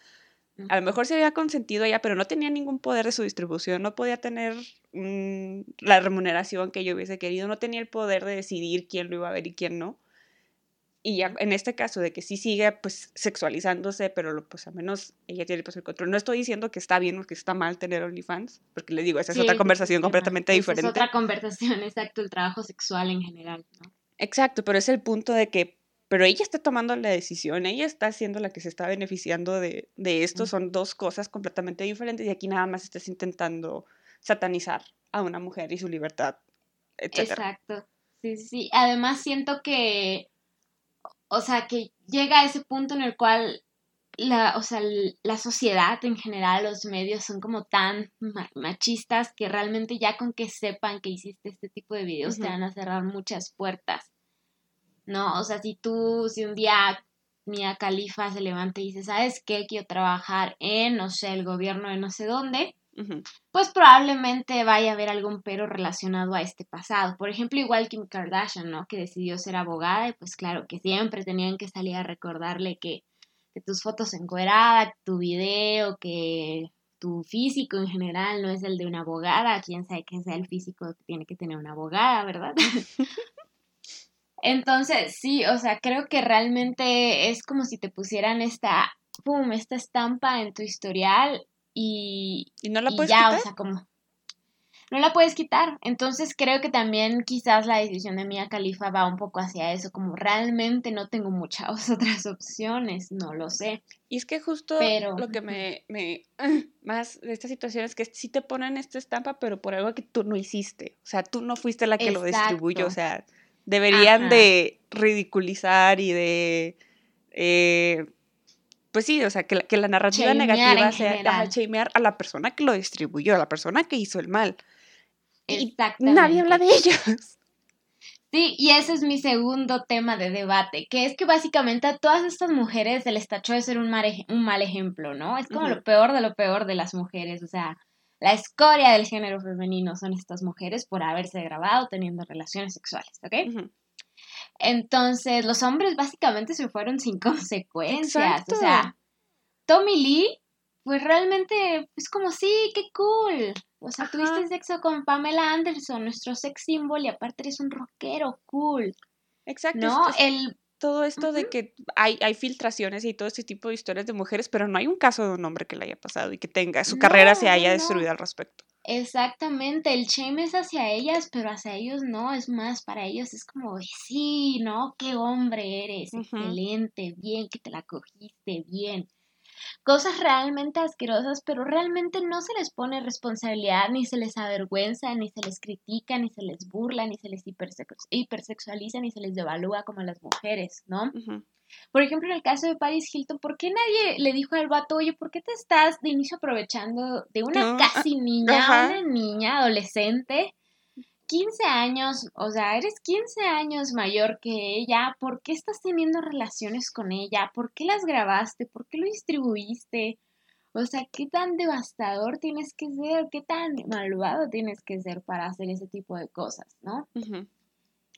a lo mejor se había consentido ella, pero no tenía ningún poder de su distribución, no podía tener mm, la remuneración que yo hubiese querido, no tenía el poder de decidir quién lo iba a ver y quién no y ya en este caso de que sí sigue pues sexualizándose, pero pues al menos ella tiene pues el control. No estoy diciendo que está bien o que está mal tener OnlyFans, porque les digo, esa es otra conversación completamente diferente. Es otra conversación, exacto, el trabajo sexual en general, ¿no? Exacto, pero es el punto de que, pero ella está tomando la decisión, ella está siendo la que se está beneficiando de, de esto, son dos cosas completamente diferentes y aquí nada más estás intentando satanizar a una mujer y su libertad, etc. Exacto, sí, sí, además siento que o sea, que llega a ese punto en el cual la, o sea, la sociedad en general, los medios son como tan machistas que realmente ya con que sepan que hiciste este tipo de videos te van a cerrar muchas puertas. ¿No? O sea, si tú, si un día Mia Califa se levanta y dice, ¿sabes qué? Quiero trabajar en, no sé, el gobierno de no sé dónde, pues probablemente vaya a haber algún pero relacionado a este pasado. Por ejemplo, igual Kim Kardashian, ¿no? Que decidió ser abogada y pues claro que siempre tenían que salir a recordarle que, que tus fotos encueradas, tu video, que tu físico en general no es el de una abogada, quién sabe que sea el físico que tiene que tener una abogada, ¿verdad? (laughs) Entonces, sí, o sea, creo que realmente es como si te pusieran esta, pum, esta estampa en tu historial y, no la puedes ya, o sea, como no la puedes quitar. Entonces creo que también quizás la decisión de Mia Califa va un poco hacia eso, como realmente no tengo muchas (laughs) otras opciones, no lo sé. Y es que justo lo que me, me (laughs) más de esta situación es que sí te ponen esta estampa, pero por algo que tú no hiciste. O sea, tú no fuiste la que lo distribuyó. O sea, deberían de ridiculizar y de eh, pues sí, o sea, que la, que la narrativa negativa sea shamear a la persona que lo distribuyó, a la persona que hizo el mal. Y nadie habla de ellos. Sí, y ese es mi segundo tema de debate, que es que básicamente a todas estas mujeres se les tachó de ser un mal, un mal ejemplo, ¿no? Es como lo peor de lo peor de las mujeres, o sea, la escoria del género femenino son estas mujeres por haberse grabado teniendo relaciones sexuales, ¿ok? Entonces, los hombres básicamente se fueron sin (laughs) consecuencias. O sea, Tommy Lee, pues realmente, es como, sí, qué cool. O sea, tuviste sexo con Pamela Anderson, nuestro sex symbol, y aparte eres un rockero, cool. Exacto. ¿No? El... Todo esto de que hay, hay filtraciones y todo este tipo de historias de mujeres, pero no hay un caso de un hombre que le haya pasado y que tenga, su carrera se haya destruido al respecto. Exactamente, el shame es hacia ellas, pero hacia ellos no, es más, para ellos es como, sí, ¿no? Qué hombre eres, excelente, bien, que te la cogiste, bien. Cosas realmente asquerosas, pero realmente no se les pone responsabilidad, ni se les avergüenza, ni se les critica, ni se les burla, ni se les hipersexualiza, ni se les devalúa como a las mujeres, ¿no? Por ejemplo, en el caso de Paris Hilton, ¿por qué nadie le dijo al vato, oye, ¿por qué te estás de inicio aprovechando de una casi niña, una niña adolescente? 15 años, o sea, eres 15 años mayor que ella, ¿por qué estás teniendo relaciones con ella? ¿Por qué las grabaste? ¿Por qué lo distribuiste? O sea, ¿qué tan devastador tienes que ser? ¿Qué tan malvado tienes que ser para hacer ese tipo de cosas, no?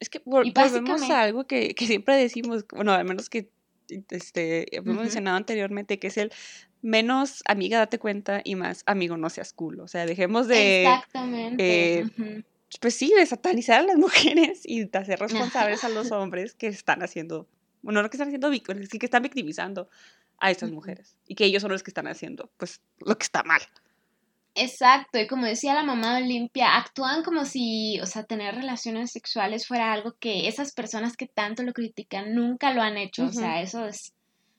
Es que volvemos a algo que, siempre decimos, bueno, al menos que este, hemos mencionado anteriormente, que es el menos amiga date cuenta y más amigo no seas cool. O sea, dejemos de... Exactamente. Eh, pues sí, de satanizar a las (laughs) mujeres y de hacer responsables a los hombres que están haciendo, bueno, no que están haciendo, sí que están victimizando a estas mujeres y que ellos son los que están haciendo, pues, lo que está mal. Exacto, y como decía la mamá de Olimpia, actúan como si, o sea, tener relaciones sexuales fuera algo que esas personas que tanto lo critican nunca lo han hecho, o sea, eso es,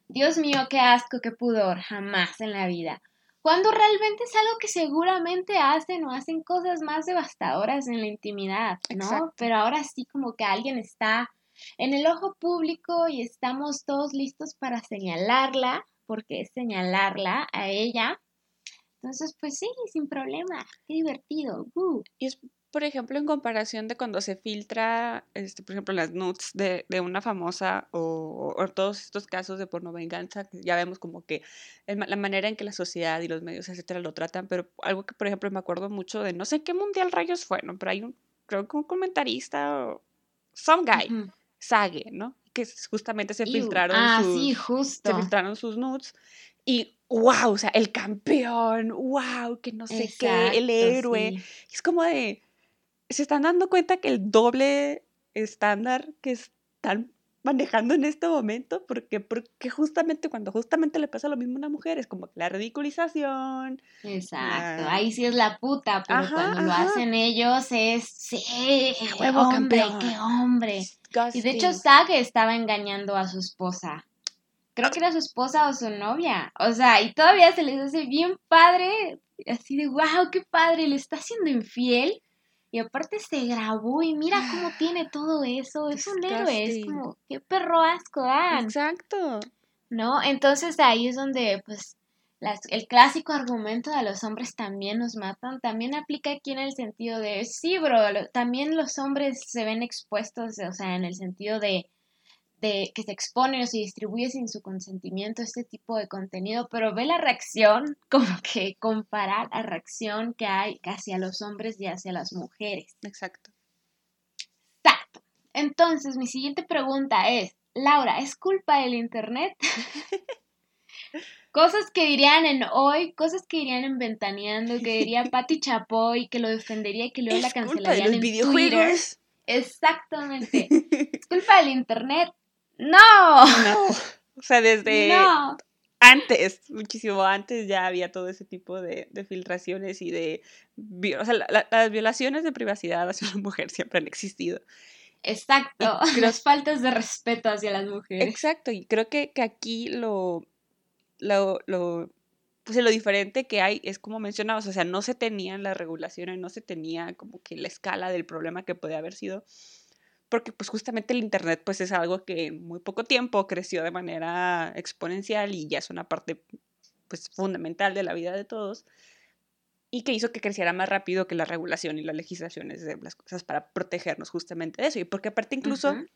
Dios mío, qué asco, qué pudor, jamás en la vida. Cuando realmente es algo que seguramente hacen o hacen cosas más devastadoras en la intimidad, ¿no? Pero ahora sí como que alguien está en el ojo público y estamos todos listos para señalarla, porque es señalarla a ella entonces, pues sí, sin problema, qué divertido. Uh. Y es por ejemplo, en comparación de cuando se filtra, este, por ejemplo, las nudes de, de una famosa o, o, todos estos casos de porno venganza, ya vemos como que el, la manera en que la sociedad y los medios, etcétera, lo tratan, pero algo que, por ejemplo, me acuerdo mucho de, no sé qué mundial rayos fue, ¿no? Pero hay un, creo que un comentarista o some guy, uh -huh. Sage, ¿no? Que justamente se filtraron ah, sus, sí, justo. se filtraron sus nudes y wow, o sea, el campeón, wow, que no sé Exacto, qué, el héroe. Sí. Es como de, se están dando cuenta que el doble estándar que están manejando en este momento, porque, porque justamente cuando justamente le pasa lo mismo a una mujer, es como la ridiculización. Exacto, la... ahí sí es la puta, pero ajá, cuando ajá. lo hacen ellos es, sí, qué huevo, hombre, campeón. qué hombre. Disgusting. Y de hecho Sage estaba engañando a su esposa. Creo que era su esposa o su novia. O sea, y todavía se les hace bien padre, así de, wow, qué padre, le está haciendo infiel y aparte se grabó y mira cómo (gasps) tiene todo eso. Es un héroe, es como, qué perro asco dan. Exacto. ¿No? Entonces ahí es donde, pues, las, el clásico argumento de los hombres también nos matan, también aplica aquí en el sentido de, sí, bro, lo, también los hombres se ven expuestos, o sea, en el sentido de, de que se expone o se distribuye sin su consentimiento este tipo de contenido, pero ve la reacción, (laughs) como que comparar la reacción que hay hacia los hombres y hacia las mujeres. Exacto. Exacto. Entonces, mi siguiente pregunta es, Laura, ¿es culpa del Internet? (laughs) cosas que dirían en hoy, cosas que dirían en Ventaneando, que diría (laughs) Patti Chapoy, que lo defendería y que luego la cancelarían en Twitter. Exactamente. ¿Es culpa del Internet? No. No. (laughs) O sea, desde no. antes, muchísimo antes, ya había todo ese tipo de, de filtraciones y de... O sea, la, la, las violaciones de privacidad hacia la mujer siempre han existido. Exacto. Y las faltas de respeto hacia las mujeres. Exacto. Y creo que, que aquí lo, lo, lo, pues lo diferente que hay es como mencionabas, o sea, no se tenían las regulaciones, no se tenía como que la escala del problema que podía haber sido porque pues justamente el Internet pues es algo que en muy poco tiempo creció de manera exponencial y ya es una parte pues fundamental de la vida de todos y que hizo que creciera más rápido que la regulación y las legislaciones de las cosas para protegernos justamente de eso y porque aparte incluso uh -huh.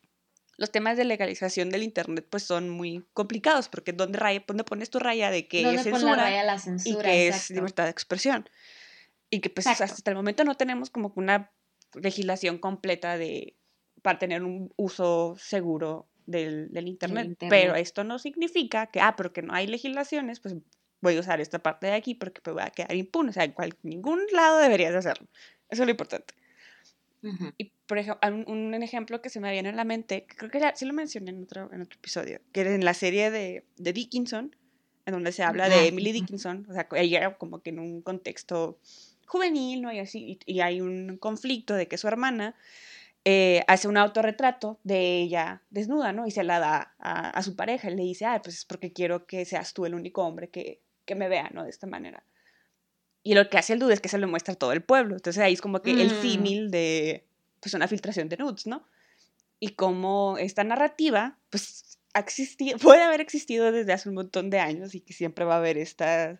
los temas de legalización del internet pues son muy complicados porque dónde raya dónde pones tu raya de que es censura, la censura, y que exacto. es libertad de expresión y que pues exacto. hasta el momento no tenemos como una legislación completa de para tener un uso seguro del, del, internet. internet. Pero esto no significa que, ah, porque no hay legislaciones, pues voy a usar esta parte de aquí porque me voy a quedar impune. O sea, en cual, ningún lado deberías hacerlo. Eso es lo importante. Uh -huh. Y, por ejemplo, un, un, ejemplo que se me viene a la mente, que creo que ya sí lo mencioné en otro, en otro episodio, que era en la serie de, de Dickinson, en donde se habla uh -huh. de Emily Dickinson, o sea, ella como que en un contexto juvenil, ¿no? Y así, y, y hay un conflicto de que su hermana eh, hace un autorretrato de ella desnuda, ¿no? Y se la da a, a, su pareja y le dice, ah, pues es porque quiero que seas tú el único hombre que, que me vea, ¿no? De esta manera. Y lo que hace el dude es que se lo muestra a todo el pueblo. Entonces ahí es como que mm. el símil de, pues, una filtración de nudes, ¿no? Y como esta narrativa, pues, (laughs) puede haber existido desde hace un montón de años y que siempre va a haber estas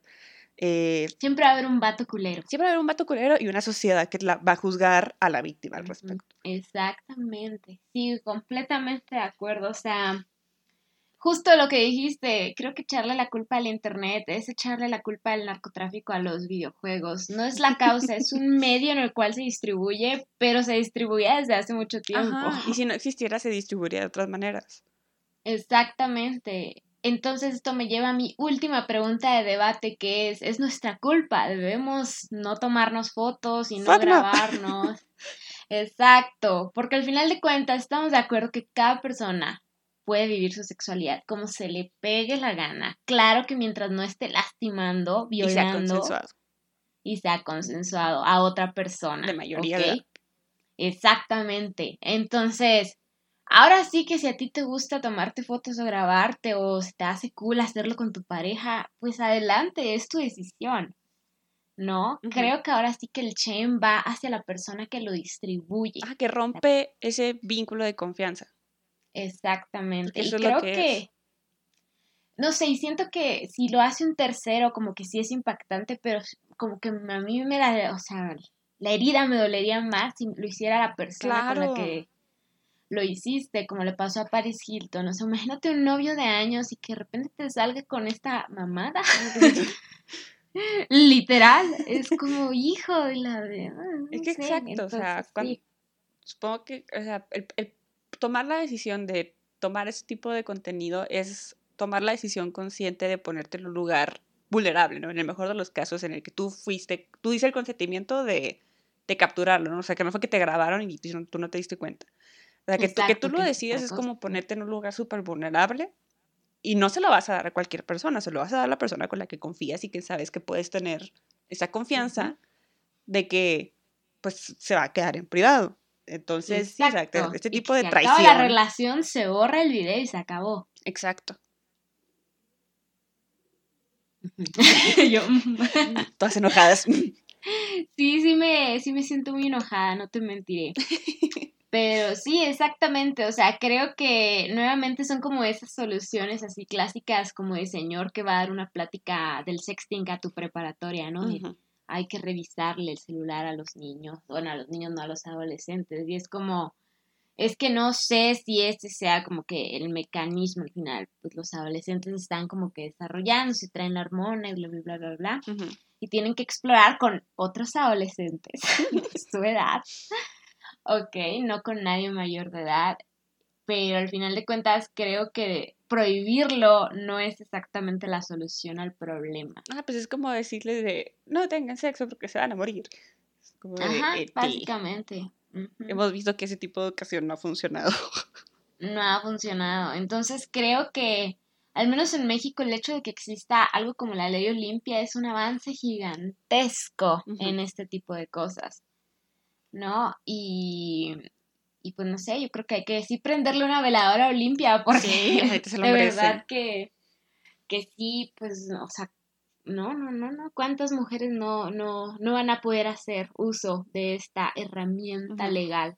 eh, siempre va a haber un vato culero. Siempre va a haber un vato culero y una sociedad que la va a juzgar a la víctima al respecto. Exactamente. Sí, completamente de acuerdo. O sea, justo lo que dijiste, creo que echarle la culpa al internet es echarle la culpa al narcotráfico a los videojuegos. No es la causa, es un (laughs) medio en el cual se distribuye, pero se distribuye desde hace mucho tiempo. Ajá. Y si no existiera, se distribuiría de otras maneras. Exactamente. Entonces esto me lleva a mi última pregunta de debate que es, ¿es nuestra culpa? ¿Debemos no tomarnos fotos y no grabarnos? No. (laughs) Exacto, porque al final de cuentas estamos de acuerdo que cada persona puede vivir su sexualidad como se le pegue la gana. Claro que mientras no esté lastimando, violando. Y sea consensuado. Y sea consensuado a otra persona. De mayoría ¿okay? de Exactamente. Entonces, Ahora sí que si a ti te gusta tomarte fotos o grabarte o se te hace cool hacerlo con tu pareja, pues adelante, es tu decisión. ¿No? Uh -huh. Creo que ahora sí que el shame va hacia la persona que lo distribuye. Ah, que rompe ese vínculo de confianza. Exactamente. Eso y creo que, que no sé, y siento que si lo hace un tercero, como que sí es impactante, pero como que a mí me da, o sea, la herida me dolería más si lo hiciera la persona con la que lo hiciste, como le pasó a Paris Hilton. O sea, imagínate un novio de años y que de repente te salga con esta mamada. (laughs) Literal, es como hijo de la de. Ah, es que exacto, o sea, supongo que, o sea, el, tomar la decisión de tomar ese tipo de contenido es tomar la decisión consciente de ponerte en un lugar vulnerable, ¿no? En el mejor de los casos en el que tú fuiste, tú hiciste el consentimiento de, de capturarlo, ¿no? O sea, que no fue que te grabaron y tú no te diste cuenta. O sea, que, tú, que tú lo decides es como ponerte en un lugar súper vulnerable y no se lo vas a dar a cualquier persona, se lo vas a dar a la persona con la que confías y que sabes que puedes tener esa confianza de que pues se va a quedar en privado. Entonces, sí, exacto. Este tipo de traición. la relación, se borra el video y se acabó. Exacto. (laughs) Yo. (laughs) Todas enojadas. (laughs) Sí, sí me, sí me siento muy enojada, no te mentiré. Pero sí, exactamente, o sea, creo que nuevamente son como esas soluciones así clásicas como de señor que va a dar una plática del sexting a tu preparatoria, ¿no? hay que revisarle el celular a los niños, bueno, a los niños no a los adolescentes, y es como, es que no sé si este sea como que el mecanismo al final, pues los adolescentes están como que desarrollando, se traen la hormona y bla, bla, bla, bla, bla, y tienen que explorar con otros adolescentes (laughs) de su edad ok, no con nadie mayor de edad, pero al final de cuentas creo que prohibirlo no es exactamente la solución al problema. Ah, pues es como decirles de no tengan sexo porque se van a morir. Ajá, eh, básicamente. Hemos visto que ese tipo de educación no ha funcionado. (laughs) No ha funcionado. Entonces creo que, al menos en México, el hecho de que exista algo como la ley Olimpia es un avance gigantesco en este tipo de cosas. ¿No? Y, y pues no sé, yo creo que hay que sí prenderle una veladora Olimpia porque (laughs) de verdad que, que sí, pues, o sea, no, no, no, no, ¿cuántas mujeres no, no, no van a poder hacer uso de esta herramienta legal?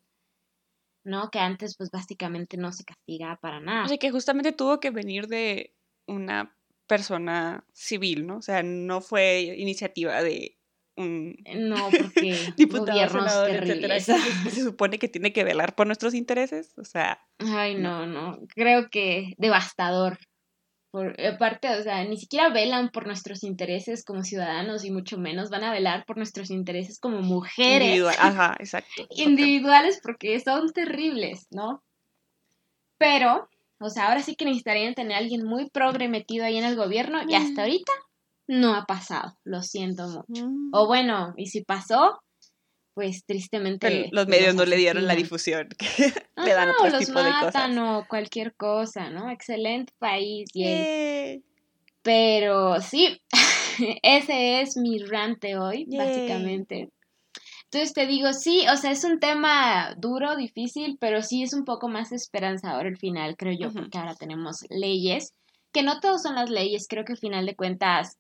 ¿No? Que antes, pues, básicamente no se castigaba para nada. O sea, que justamente tuvo que venir de una persona civil, ¿no? O sea, no fue iniciativa de no, porque (laughs) gobiernos terribles. se supone que tiene que velar por nuestros intereses, o sea... Ay, no, no, creo que devastador. Por, aparte, o sea, ni siquiera velan por nuestros intereses como ciudadanos y mucho menos van a velar por nuestros intereses como mujeres. Individual, ajá, exacto. (laughs) Individuales porque son terribles, ¿no? Pero, o sea, ahora sí que necesitarían tener a alguien muy progre metido ahí en el gobierno y hasta mm. ahorita no ha pasado, lo siento mucho. Mm. O bueno, y si pasó, pues tristemente. los medios no le dieron la difusión (laughs) que le dan otro tipo de cosas. o cualquier cosa, ¿no? Excelente país, yay. Pero sí, (laughs) ese es mi rante hoy, básicamente. Entonces te digo, sí, o sea, es un tema duro, difícil, pero sí es un poco más esperanzador el final, creo yo, porque ahora tenemos leyes, que no todos son las leyes, creo que al final de cuentas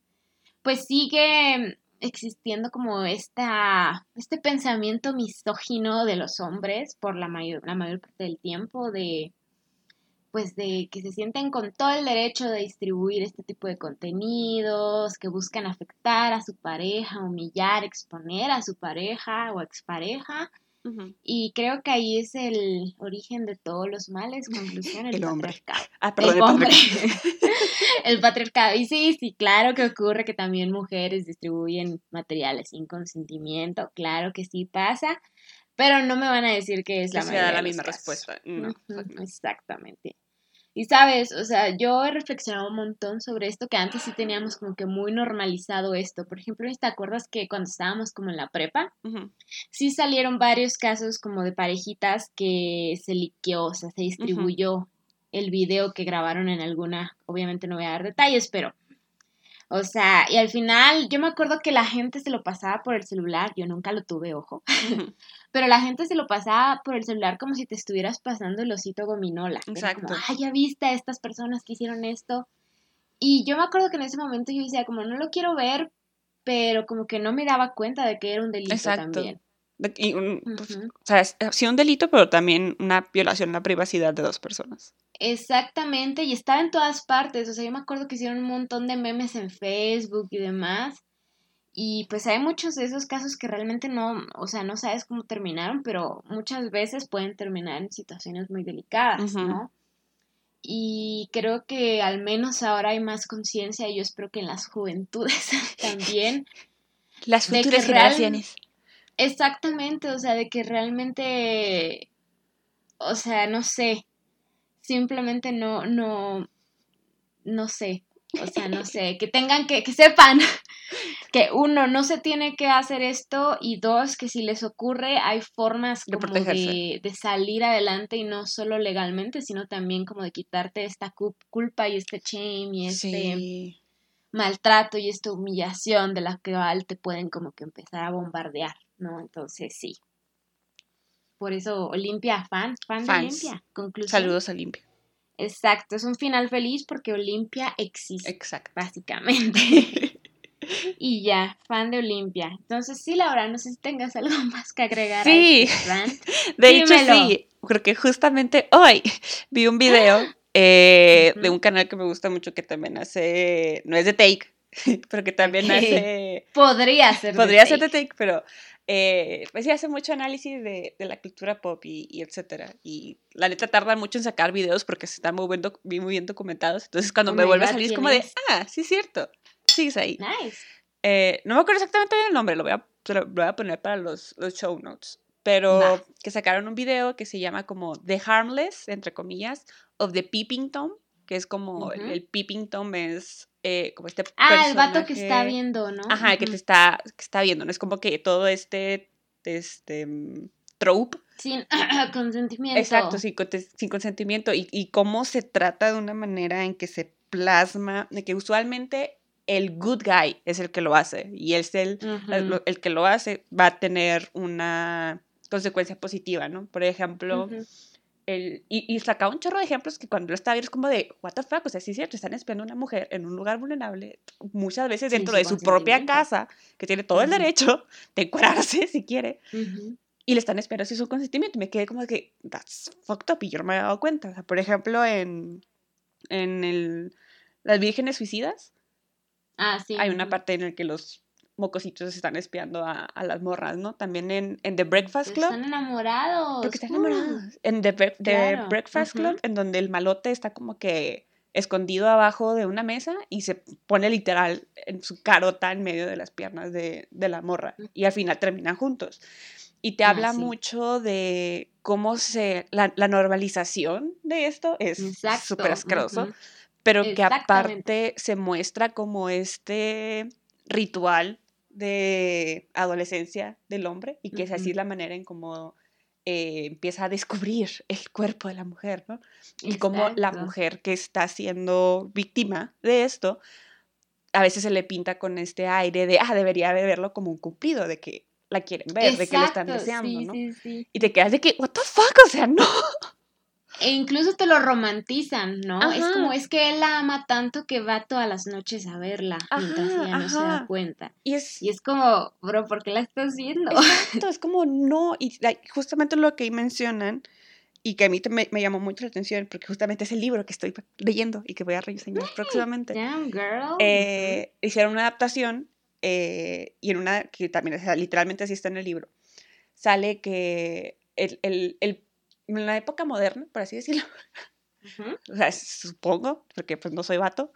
pues sigue existiendo como esta, este pensamiento misógino de los hombres por la mayor, la mayor parte del tiempo, de pues de que se sienten con todo el derecho de distribuir este tipo de contenidos, que buscan afectar a su pareja, humillar, exponer a su pareja o expareja, y creo que ahí es el origen de todos los males, conclusión, el, patriarcado. Ah, perdón, el, hombre. (laughs) el patriarcado. Y sí, sí, claro que ocurre que también mujeres distribuyen materiales sin consentimiento, claro que sí pasa, pero no me van a decir que es la mayoría. da la misma respuesta. No, exactamente. Y sabes, o sea, yo he reflexionado un montón sobre esto que antes sí teníamos como que muy normalizado esto. Por ejemplo, ¿te acuerdas que cuando estábamos como en la prepa, sí salieron varios casos como de parejitas que se liqueó, o sea, se distribuyó el video que grabaron en alguna, obviamente no voy a dar detalles, pero o sea, y al final yo me acuerdo que la gente se lo pasaba por el celular, yo nunca lo tuve, ojo, (laughs) pero la gente se lo pasaba por el celular como si te estuvieras pasando el osito gominola. Exacto. Como, ah, ya viste a estas personas que hicieron esto. Y yo me acuerdo que en ese momento yo decía, como no lo quiero ver, pero como que no me daba cuenta de que era un delito también. Pues, o sea, sí un delito, pero también una violación a la privacidad de dos personas. Exactamente, y estaba en todas partes. O sea, yo me acuerdo que hicieron un montón de memes en Facebook y demás. Y pues hay muchos de esos casos que realmente no, o sea, no sabes cómo terminaron, pero muchas veces pueden terminar en situaciones muy delicadas, ¿no? Y creo que al menos ahora hay más conciencia, y yo espero que en las juventudes (laughs) también. Las futuras generaciones. exactamente, o sea, de que realmente, o sea, no sé, simplemente no, no, no sé, o sea, no sé, que tengan que, que sepan (laughs) que uno, no se tiene que hacer esto y dos, que si les ocurre hay formas como de, de, salir adelante y no solo legalmente, sino también como de quitarte esta culpa y este shame y este maltrato y esta humillación de la que te pueden como que empezar a bombardear, ¿no? Entonces sí. Por eso Olimpia, fan, fan de Olimpia. Conclusión. Saludos a Olimpia. Exacto, es un final feliz porque Olimpia existe. Exacto. Básicamente. (laughs) y ya, fan de Olimpia. Entonces, sí, Laura, no sé si tengas algo (laughs) más que agregar. Sí, a este de hecho sí, porque justamente hoy vi un video (laughs) eh, de un canal que me gusta mucho que también hace, no es de Take, (laughs) pero que también hace... Podría ser. Podría ser de Take, pero eh, pues sí hace mucho análisis de, de la cultura pop y, y, etcétera. Y la neta tarda mucho en sacar videos porque se están muy bien, muy bien documentados. Entonces cuando oh me vuelve a salir es como de, ah, sí es cierto, sigues ahí. Nice. Eh, no me acuerdo exactamente el nombre, lo voy a, lo voy a poner para los, los show notes. Pero que sacaron un video que se llama como The Harmless, entre comillas, of the Peeping Tom, que es como el Peeping Tom es eh, como este Ah, el vato que está viendo, ¿no? Ajá, que te está, que está viendo, ¿no? Es como que todo este, este mm, trope. Sin (clears throat) consentimiento. Exacto, sin, sin consentimiento. Y, y, cómo se trata de una manera en que se plasma, de que usualmente el good guy es el que lo hace. Y es el, el, que lo hace va a tener una consecuencia positiva, ¿no? Por ejemplo y, y sacaba un chorro de ejemplos que cuando lo estaba viendo es como de, what the fuck, o sea, sí es cierto, están espiando a una mujer en un lugar vulnerable, muchas veces dentro de su propia casa, que tiene todo el derecho de curarse (laughs) si quiere, y le están esperando sin su consentimiento. Y me quedé como de que, that's fucked up, y yo no me había dado cuenta. O sea, por ejemplo, en, en el, Las Vírgenes Suicidas, ah, sí. hay una parte en la que los mocositos están espiando a, a, las morras, ¿no? También en, en The Breakfast Club. Están enamorados. Porque están enamorados. En The, Breakfast Club, en donde el malote está como que escondido abajo de una mesa y se pone literal en su carota en medio de las piernas de, de la morra. Y al final terminan juntos. Y te ah, habla mucho de cómo se. La, la, normalización de esto es súper asqueroso. Pero que aparte se muestra como este ritual de adolescencia del hombre y que es así la manera en cómo eh, empieza a descubrir el cuerpo de la mujer, ¿no? Y cómo la mujer que está siendo víctima de esto, a veces se le pinta con este aire de, ah, debería verlo como un cumplido, de que la quieren ver, de que lo están deseando, ¿no? Y te quedas de que, what the fuck, o sea, (laughs) no. E incluso te lo romantizan, ¿no? Es como, es que él la ama tanto que va todas las noches a verla mientras ella no se da cuenta. Y es, y es como, bro, ¿por qué la estás viendo? Exacto, es como, no, y justamente lo que mencionan, y que a mí me, me, llamó mucho la atención, porque justamente es el libro que estoy leyendo y que voy a reseñar próximamente. Damn, girl. Eh, hicieron una adaptación, eh, y en una, que también, literalmente así está en el libro, sale que el, el, el en la época moderna, por así decirlo, (laughs) o sea, supongo, porque pues no soy vato,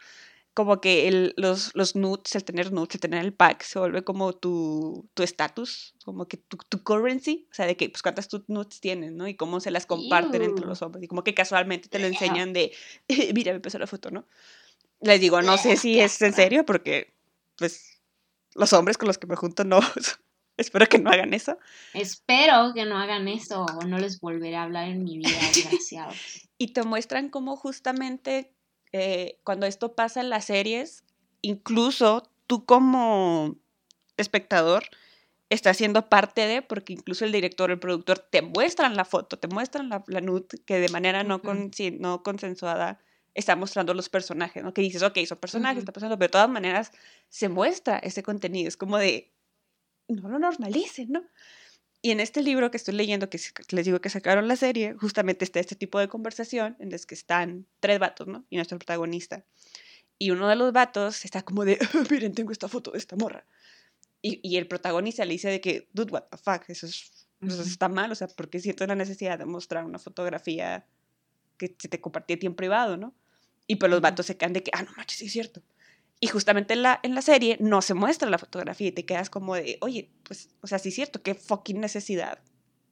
como que el, los, los nudes, el tener nudes, el tener el pack, se vuelve como tu estatus, como que tu, tu, currency, o sea, de que, pues, cuántas nudes tienes, ¿no? Y cómo se las comparten entre los hombres, y como que casualmente te lo enseñan de, (laughs) mira, me empezó la foto, ¿no? Les digo, no sé si es en serio, porque, pues, los hombres con los que me junto no, (laughs) (laughs) Espero que no hagan eso. Espero que no hagan eso o no les volveré a hablar en mi vida, (laughs) desgraciados. y te muestran cómo justamente eh, cuando esto pasa en las series, incluso tú como espectador estás siendo parte de, porque incluso el director, el productor te muestran la foto, te muestran la, la nude que de manera no, con, no consensuada está mostrando los personajes, ¿no? Que dices, ok, son personajes, está pasando, pero de todas maneras se muestra ese contenido. Es como de, no lo normalicen, ¿no? Y en este libro que estoy leyendo, que les digo que sacaron la serie, justamente está este tipo de conversación en los que están tres vatos, ¿no? Y nuestro protagonista. Y uno de los vatos está como de, miren, tengo esta foto de esta morra. y, el protagonista le dice de que, dude, what the fuck, eso, es, está mal, o sea, porque siento la necesidad de mostrar una fotografía que se te compartía a ti en privado, ¿no? Y pues los vatos se quedan de que, ah, no manches, sí es cierto. Y justamente en la, en la serie no se muestra la fotografía y te quedas como de, oye, pues, o sea, sí es cierto, qué fucking necesidad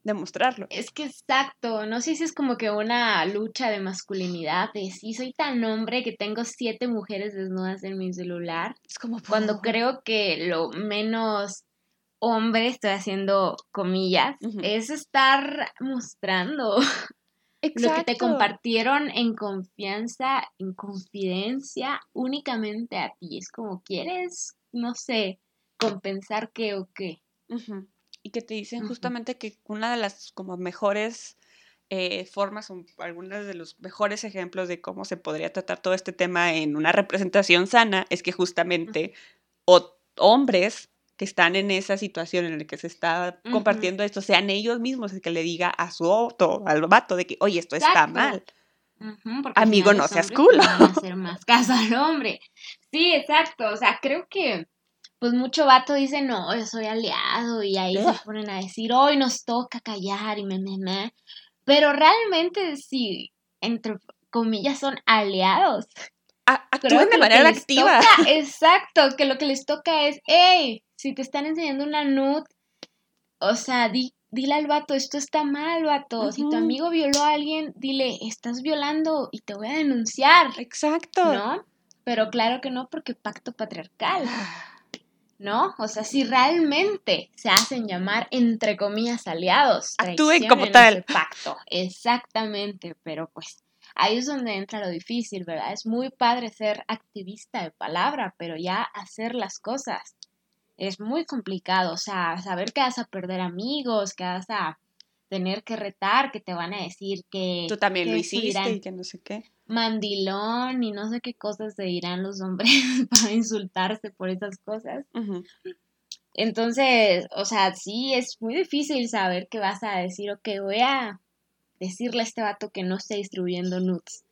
demostrarlo. Es que exacto, no sé si es como que una lucha de masculinidad, de sí, soy tan hombre que tengo siete mujeres desnudas en mi celular. Es como... Cuando creo que lo menos hombre, estoy haciendo comillas, es estar mostrando (laughs) lo que te compartieron en confianza, en confidencia, únicamente a ti. Es como, ¿quieres, no sé, compensar qué o qué? y que te dicen justamente que una de las como mejores eh, formas o algunos de los mejores ejemplos de cómo se podría tratar todo este tema en una representación sana es que justamente hombres que están en esa situación en la que se está compartiendo esto sean ellos mismos el que le diga a su otro, al vato, de que, oye, esto está mal. Amigo, no seas culo. (laughs) hacer más caso al hombre. Sí, exacto. O sea, creo que pues mucho vato dice, no, yo soy aliado y ahí se ponen a decir, hoy nos toca callar y me, me, me. Pero realmente sí, entre comillas, son aliados. actúan de manera activa. (laughs) exacto, que lo que les toca es, hey, si te están enseñando una nud, o sea, di, dile al vato, esto está mal, vato. Si tu amigo violó a alguien, dile, estás violando y te voy a denunciar. Exacto. ¿No? Pero claro que no, porque pacto patriarcal. (sighs) ¿no? O sea, si realmente se hacen llamar, entre comillas, aliados, actúen como tal. pacto. Exactamente, pero pues ahí es donde entra lo difícil, ¿verdad? Es muy padre ser activista de palabra, pero ya hacer las cosas es muy complicado, o sea, saber que vas a perder amigos, que vas a tener que retar, que te van a decir que... Tú también lo hiciste y que no sé qué mandilón y no sé qué cosas se dirán los hombres (laughs) para insultarse por esas cosas. Entonces, o sea, sí es muy difícil saber qué vas a decir o que voy a decirle a este vato que no esté distribuyendo nudes.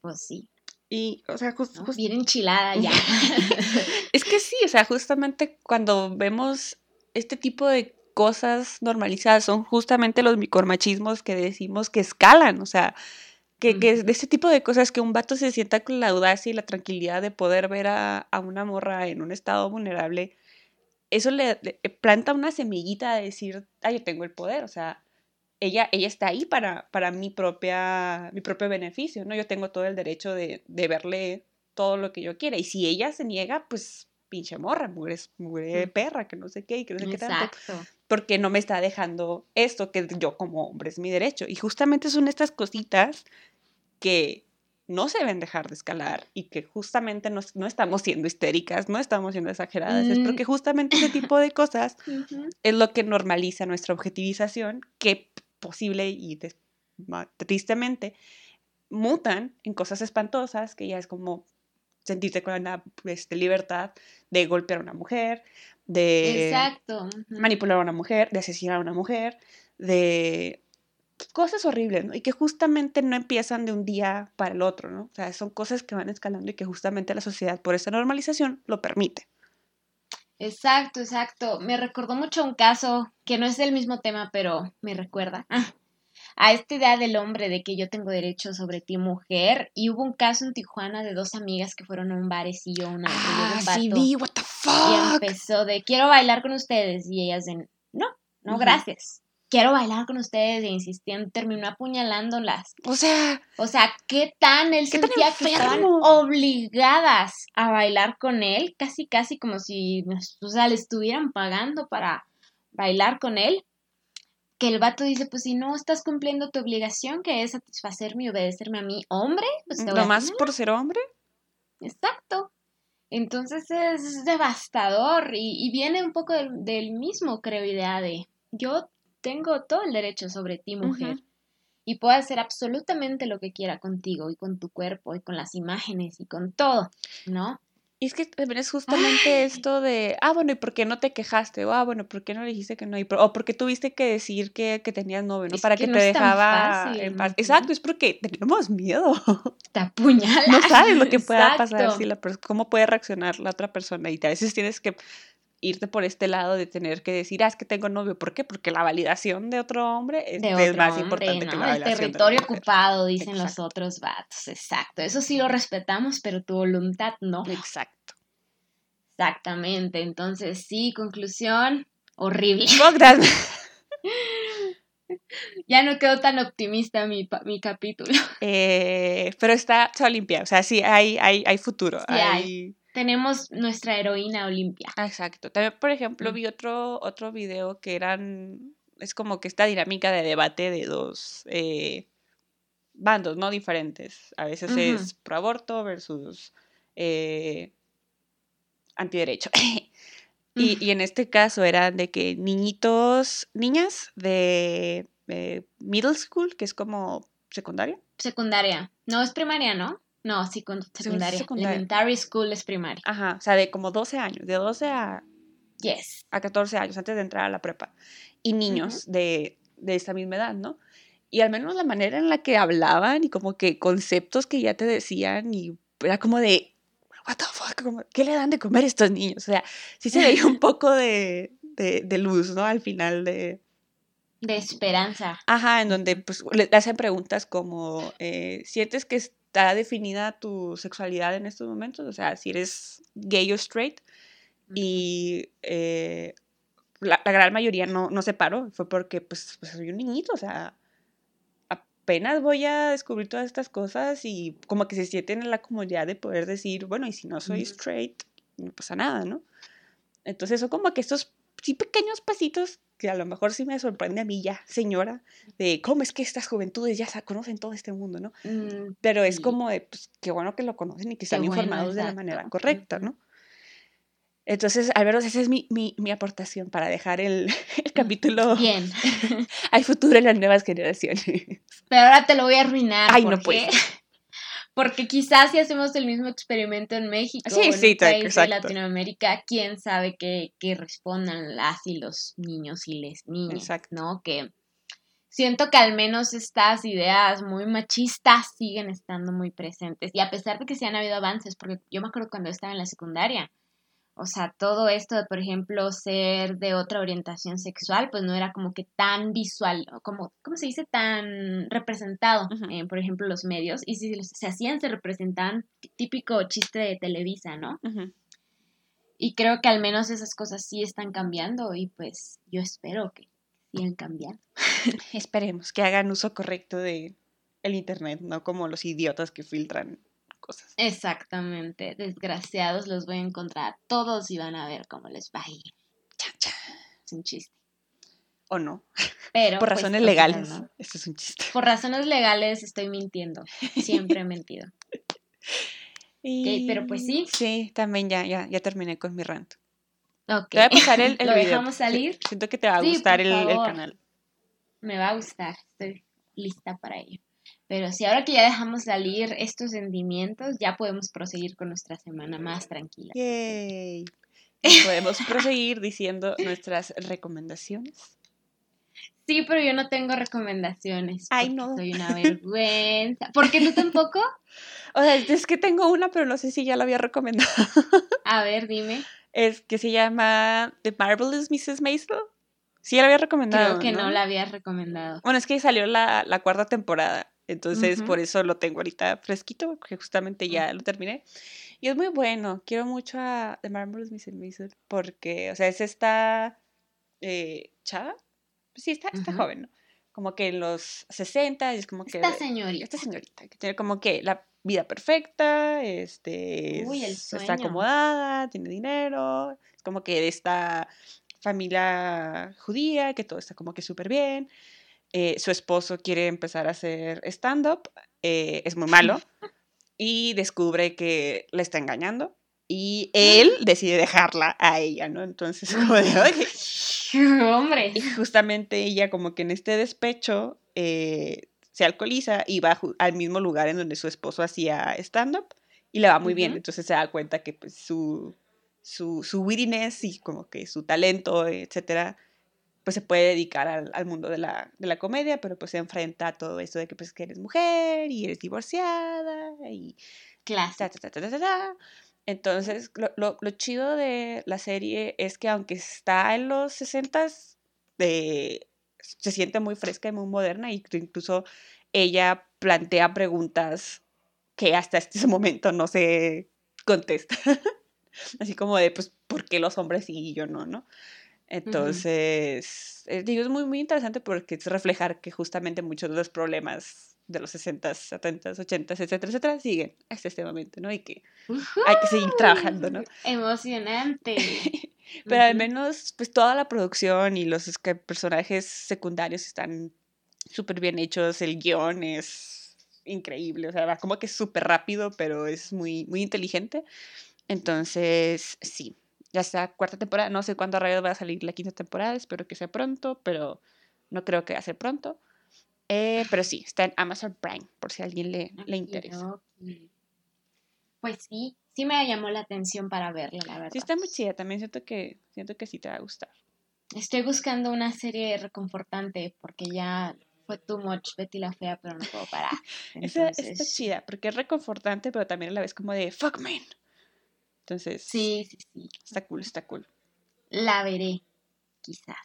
Pues sí. Y, o sea, justo... Bien enchilada ya. (laughs) es que sí, o sea, justamente cuando vemos este tipo de cosas normalizadas son justamente los micromachismos que decimos que escalan, o sea, que, de ese tipo de cosas, que un vato se sienta con la audacia y la tranquilidad de poder ver a, una morra en un estado vulnerable, eso le, eh, planta una semillita de decir, ah, yo tengo el poder, o sea, ella, ella está ahí para, para mi, propia, mi propio beneficio, ¿no? Yo tengo todo el derecho de, verle todo lo que yo quiera. Y si ella se niega, pues pinche morra, mujer, mujer perra, que no sé qué, y que no sé qué tanto. Porque no me está dejando esto que yo como hombre es mi derecho. Y justamente son estas cositas que no se deben dejar de escalar y que justamente no, no estamos siendo histéricas, no estamos siendo exageradas, es porque mm. justamente ese tipo de cosas (laughs) es lo que normaliza nuestra objetivización, que posible y tristemente mutan en cosas espantosas, que ya es como sentirse con la este, libertad de golpear a una mujer, de manipular a una mujer, de asesinar a una mujer, de cosas horribles, ¿no? Y que justamente no empiezan de un día para el otro, ¿no? O sea, son cosas que van escalando y que justamente la sociedad, por esa normalización, lo permite. Exacto, exacto. Me recordó mucho un caso que no es del mismo tema, pero me recuerda a esta idea del hombre de que yo tengo derecho sobre ti, mujer. Y hubo un caso en Tijuana de dos amigas que fueron a un barecillo, una ah, sí vi, what the fuck. Y empezó de quiero bailar con ustedes y ellas de no, no, gracias quiero bailar con ustedes e insistían, terminó apuñalándolas. O sea, o sea, ¿qué tan él sentía que estaban obligadas a bailar con él? Casi, casi como si, o sea, le estuvieran pagando para bailar con él. Que el vato dice, pues si no estás cumpliendo tu obligación, que es satisfacerme y obedecerme a mí, hombre, pues te más por ser hombre? Exacto. Entonces es devastador y, viene un poco del, del mismo, creo, idea de yo tengo todo el derecho sobre ti, mujer. Y puedo hacer absolutamente lo que quiera contigo y con tu cuerpo y con las imágenes y con todo, ¿no? Y es que también es justamente esto de, ah, bueno, ¿y por qué no te quejaste? O, ah, bueno, ¿por qué no le dijiste que no? o porque tuviste que decir que, que tenías novio, ¿no? Para que, te dejaba en paz. Exacto, es porque tenemos miedo. (laughs) Te apuñalas. No sabes lo que pueda pasar, si la cómo puede reaccionar la otra persona. Y a veces tienes que irte por este lado de tener que decir, ah, es que tengo novio. ¿Por qué? Porque la validación de otro hombre es, más importante que la El territorio ocupado, dicen los otros vatos. Exacto. Eso sí lo respetamos, pero tu voluntad no. Exacto. Exactamente. Entonces, sí, conclusión, horrible. (laughs) ya no quedó tan optimista mi, mi capítulo. Eh, pero está, está limpia. O sea, sí, hay, hay, hay futuro. hay tenemos nuestra heroína Olimpia. Exacto. También, por ejemplo, mm. vi otro, otro video que eran, es como que esta dinámica de debate de dos eh, bandos, ¿no? Diferentes. A veces es pro aborto versus eh, antiderecho. (laughs) y, y, en este caso eran de que niñitos, niñas de middle school, que es como secundaria. Secundaria. No, es primaria, ¿no? No, sí, con secundaria. Elementary school es primaria. Ajá, o sea, de como 12 años, de 12 a, yes. a 14 años, antes de entrar a la prepa. Y niños de, de esta misma edad, ¿no? Y al menos la manera en la que hablaban y como que conceptos que ya te decían y era como de, what the fuck, ¿qué le dan de comer a estos niños? O sea, sí se veía un (laughs) poco de, de, de luz, ¿no? Al final de, de esperanza. Ajá, en donde pues le hacen preguntas como, eh, ¿sientes que está definida tu sexualidad en estos momentos? O sea, si eres gay o straight. Y eh, la, gran mayoría no, no se paró, fue porque pues, pues, soy un niñito, o sea, apenas voy a descubrir todas estas cosas y como que se sienten en la comodidad de poder decir, bueno, y si no soy straight, no pasa nada, ¿no? Entonces son como que estos sí pequeños pasitos que a lo mejor sí me sorprende a mí ya, señora, de cómo es que estas juventudes ya conocen todo este mundo, ¿no? Mm, Pero es como de, pues, qué bueno que lo conocen y que están informados de la manera correcta, ¿no? Entonces, al menos esa es mi, mi, mi aportación para dejar el, (laughs) el capítulo. Bien. (laughs) Hay futuro en las nuevas generaciones. Pero ahora te lo voy a arruinar. Ay, no puede. Porque quizás si hacemos el mismo experimento en México sí, o en país de Latinoamérica, quién sabe qué, respondan las y los niños y les niñas, ¿no? Que siento que al menos estas ideas muy machistas siguen estando muy presentes. Y a pesar de que sí han habido avances, porque yo me acuerdo cuando estaba en la secundaria, o sea, todo esto de, por ejemplo, ser de otra orientación sexual, pues no era como que tan visual, como, ¿cómo se dice? Tan representado, en, por ejemplo, los medios. Y si se hacían, se representaban típico chiste de Televisa, ¿no? Y creo que al menos esas cosas sí están cambiando y pues yo espero que sigan cambiando. Esperemos que hagan uso correcto de el internet, no como los idiotas que filtran Exactamente. Desgraciados los voy a encontrar todos y van a ver cómo les va a ir. Es un chiste. O no. (laughs) Pero. Por pues, razones legales. Esto es un chiste. Por razones legales estoy mintiendo. Siempre he (laughs) mentido. Y... pero pues sí. Sí, también ya, ya, ya terminé con mi rant. Ok. Te voy a pasar el, (laughs) ¿Lo dejamos salir? Siento que te va a gustar el, el canal. Me va a gustar. Estoy lista para ello. Pero si ahora que ya dejamos salir estos sentimientos, ya podemos proseguir con nuestra semana más tranquila. Yay. (laughs) Podemos proseguir diciendo nuestras recomendaciones. Sí, pero yo no tengo recomendaciones. Ay, no. Soy una vergüenza. ¿Por qué tú tampoco? (laughs) O sea, es que tengo una, pero no sé si ya la había recomendado. (laughs) A ver, dime. Es que se llama The Marvelous Mrs. Maisel. Sí, la había recomendado. Creo que no, la había recomendado. Bueno, es que salió la, la cuarta temporada. Entonces, por eso lo tengo ahorita fresquito, porque justamente ya lo terminé. Y es muy bueno. Quiero mucho a The Marvelous Mrs. Maisel porque, o sea, es esta eh, chava. Pues sí, está, está joven, ¿no? Como que en los 60 es como que... Esta señorita. Esta señorita, que tiene como que la vida perfecta, este, está acomodada, tiene dinero, es como que de esta familia judía, que todo está como que súper bien. Eh, su esposo quiere empezar a hacer stand-up, eh, es muy malo, y descubre que le está engañando. Y él decide dejarla a ella, ¿no? Entonces, como de, (laughs) hombre. Y justamente ella, como que en este despecho, eh, se alcoholiza y va al mismo lugar en donde su esposo hacía stand-up y le va muy bien. Entonces se da cuenta que pues, su, su, su wittiness y como que su talento, etcétera, pues se puede dedicar al, mundo de la, de la, comedia, pero pues se enfrenta a todo esto de que pues que eres mujer y eres divorciada y... Claro. Entonces, lo, lo, lo, chido de la serie es que aunque está en los 60 de, se siente muy fresca y muy moderna, y incluso ella plantea preguntas que hasta este (laughs) momento no se contesta. Así como de, pues, ¿por qué los hombres sí y yo no, no? Entonces, eh, digo, es muy, muy interesante porque es reflejar que justamente muchos de los problemas de los 60, 70, 80, etcétera, etcétera, siguen hasta este momento, ¿no? Y que hay que seguir trabajando, ¿no? Emocionante. (laughs) Pero al menos, pues toda la producción y los personajes secundarios están súper bien hechos, el guion es increíble, o sea, va como que súper rápido, pero es muy, muy inteligente. Entonces, sí, ya está cuarta temporada, no sé cuándo rayos va a salir la quinta temporada, espero que sea pronto, pero no creo que va a ser pronto. Eh, pero sí, está en Amazon Prime, por si a alguien le, le interesa. Pues sí, sí me llamó la atención para verla, la verdad. Sí, está muy chida, también siento que, siento que sí te va a gustar. Estoy buscando una serie reconfortante porque ya fue too much Betty la Fea, pero no puedo parar. (laughs) Esa está chida, porque es reconfortante, pero también a la vez como de fuck man. Entonces. Sí, sí, sí. Está cool, está cool. La veré, quizás.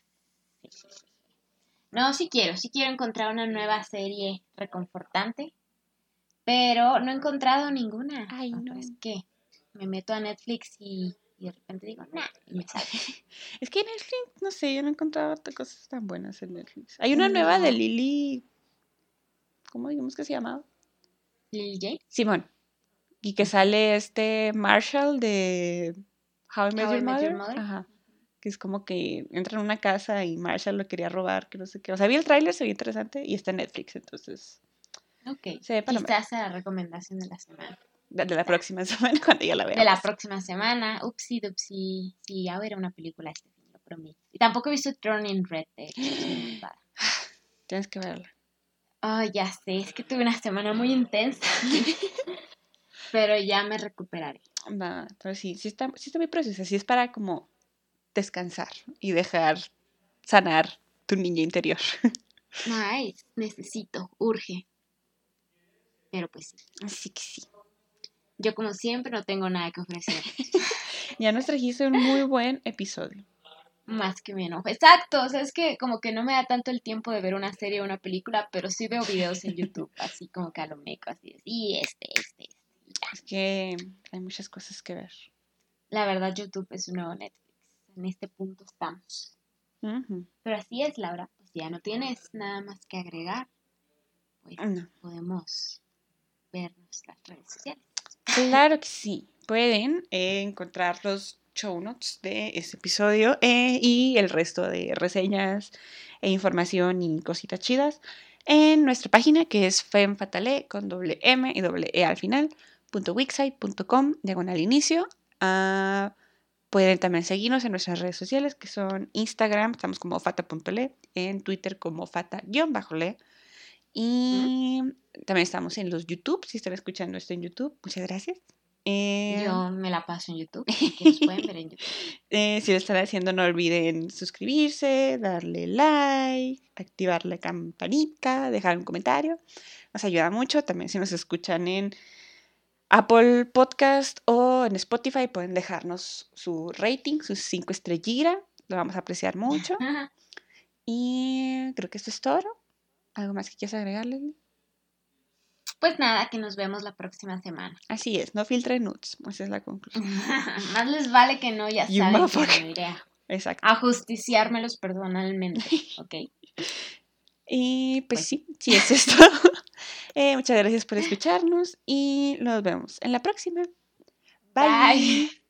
No, sí quiero, sí quiero encontrar una nueva serie reconfortante, pero no he encontrado ninguna. Ay, no. Es que me meto a Netflix y, de repente digo, nah, y me sale. (laughs) es que Netflix, no sé, yo no he encontrado cosas tan buenas en Netflix. Hay una nueva de Lily. ¿Cómo digamos que se llamaba? Lily Jane. Simón. Y que sale este Marshall de How I Met, Your, Mother. Ajá. Que es como que entra en una casa y Marshall lo quería robar, que no sé qué. O sea, vi el tráiler, se ve interesante y está en Netflix, entonces. Ok. Se ve para Quizás la recomendación de la semana. De, la próxima (laughs) semana, cuando ya la vea. De la próxima semana. Upsi, dupsi. Sí, ya veré una película este fin, lo prometo. Y tampoco he visto Turning Red, de hecho. (gasps) Tienes que verla. Ay, ya sé, es que tuve una semana muy intensa. (laughs) pero ya me recuperaré. Va, pero sí, sí está, sí está muy preciosa, sí es para como descansar y dejar sanar tu niña interior. (laughs) Nice, necesito, urge. Pero pues sí. Así que sí. Yo como siempre no tengo nada que ofrecer. (laughs) ya nos trajiste un muy buen episodio. Más que me enojo. Exacto, o sea, es que como que no me da tanto el tiempo de ver una serie o una película, pero sí veo videos en (laughs) YouTube, así como que a lo meco, así y este, este, este. Es que hay muchas cosas que ver. La verdad, YouTube es un nuevo Netflix. En este punto estamos. Pero así es, Laura. Pues ya no tienes nada más que agregar. Pues podemos ver nuestras redes sociales. Claro que sí. Pueden eh, encontrar los show notes de este episodio eh, y el resto de reseñas e información y cositas chidas en nuestra página que es femfatale con doble M y doble E al final www.wixsite.com, diagonal inicio. Uh, pueden también seguirnos en nuestras redes sociales que son Instagram, estamos como fata.le, en Twitter como fata-le. Y también estamos en los YouTube, si están escuchando esto en YouTube, muchas gracias. Eh, Yo me la paso en YouTube, (laughs) que nos pueden ver en YouTube. Eh, si lo están haciendo, no olviden suscribirse, darle like, activar la campanita, dejar un comentario. Nos ayuda mucho. También si nos escuchan en Apple Podcast o en Spotify pueden dejarnos su rating, sus cinco estrellitas. Lo vamos a apreciar mucho. (laughs) y creo que esto es todo. ¿Algo más que quieras agregarle? Pues nada, que nos vemos la próxima semana. Así es, no filtre nudes. Esa es la conclusión. (laughs) más les vale que no, ya saben que iré a, Exacto. a justiciármelos personalmente, (laughs) ¿ok? Y pues, sí, sí es esto. (laughs) Eh, muchas gracias por escucharnos y nos vemos en la próxima. Bye.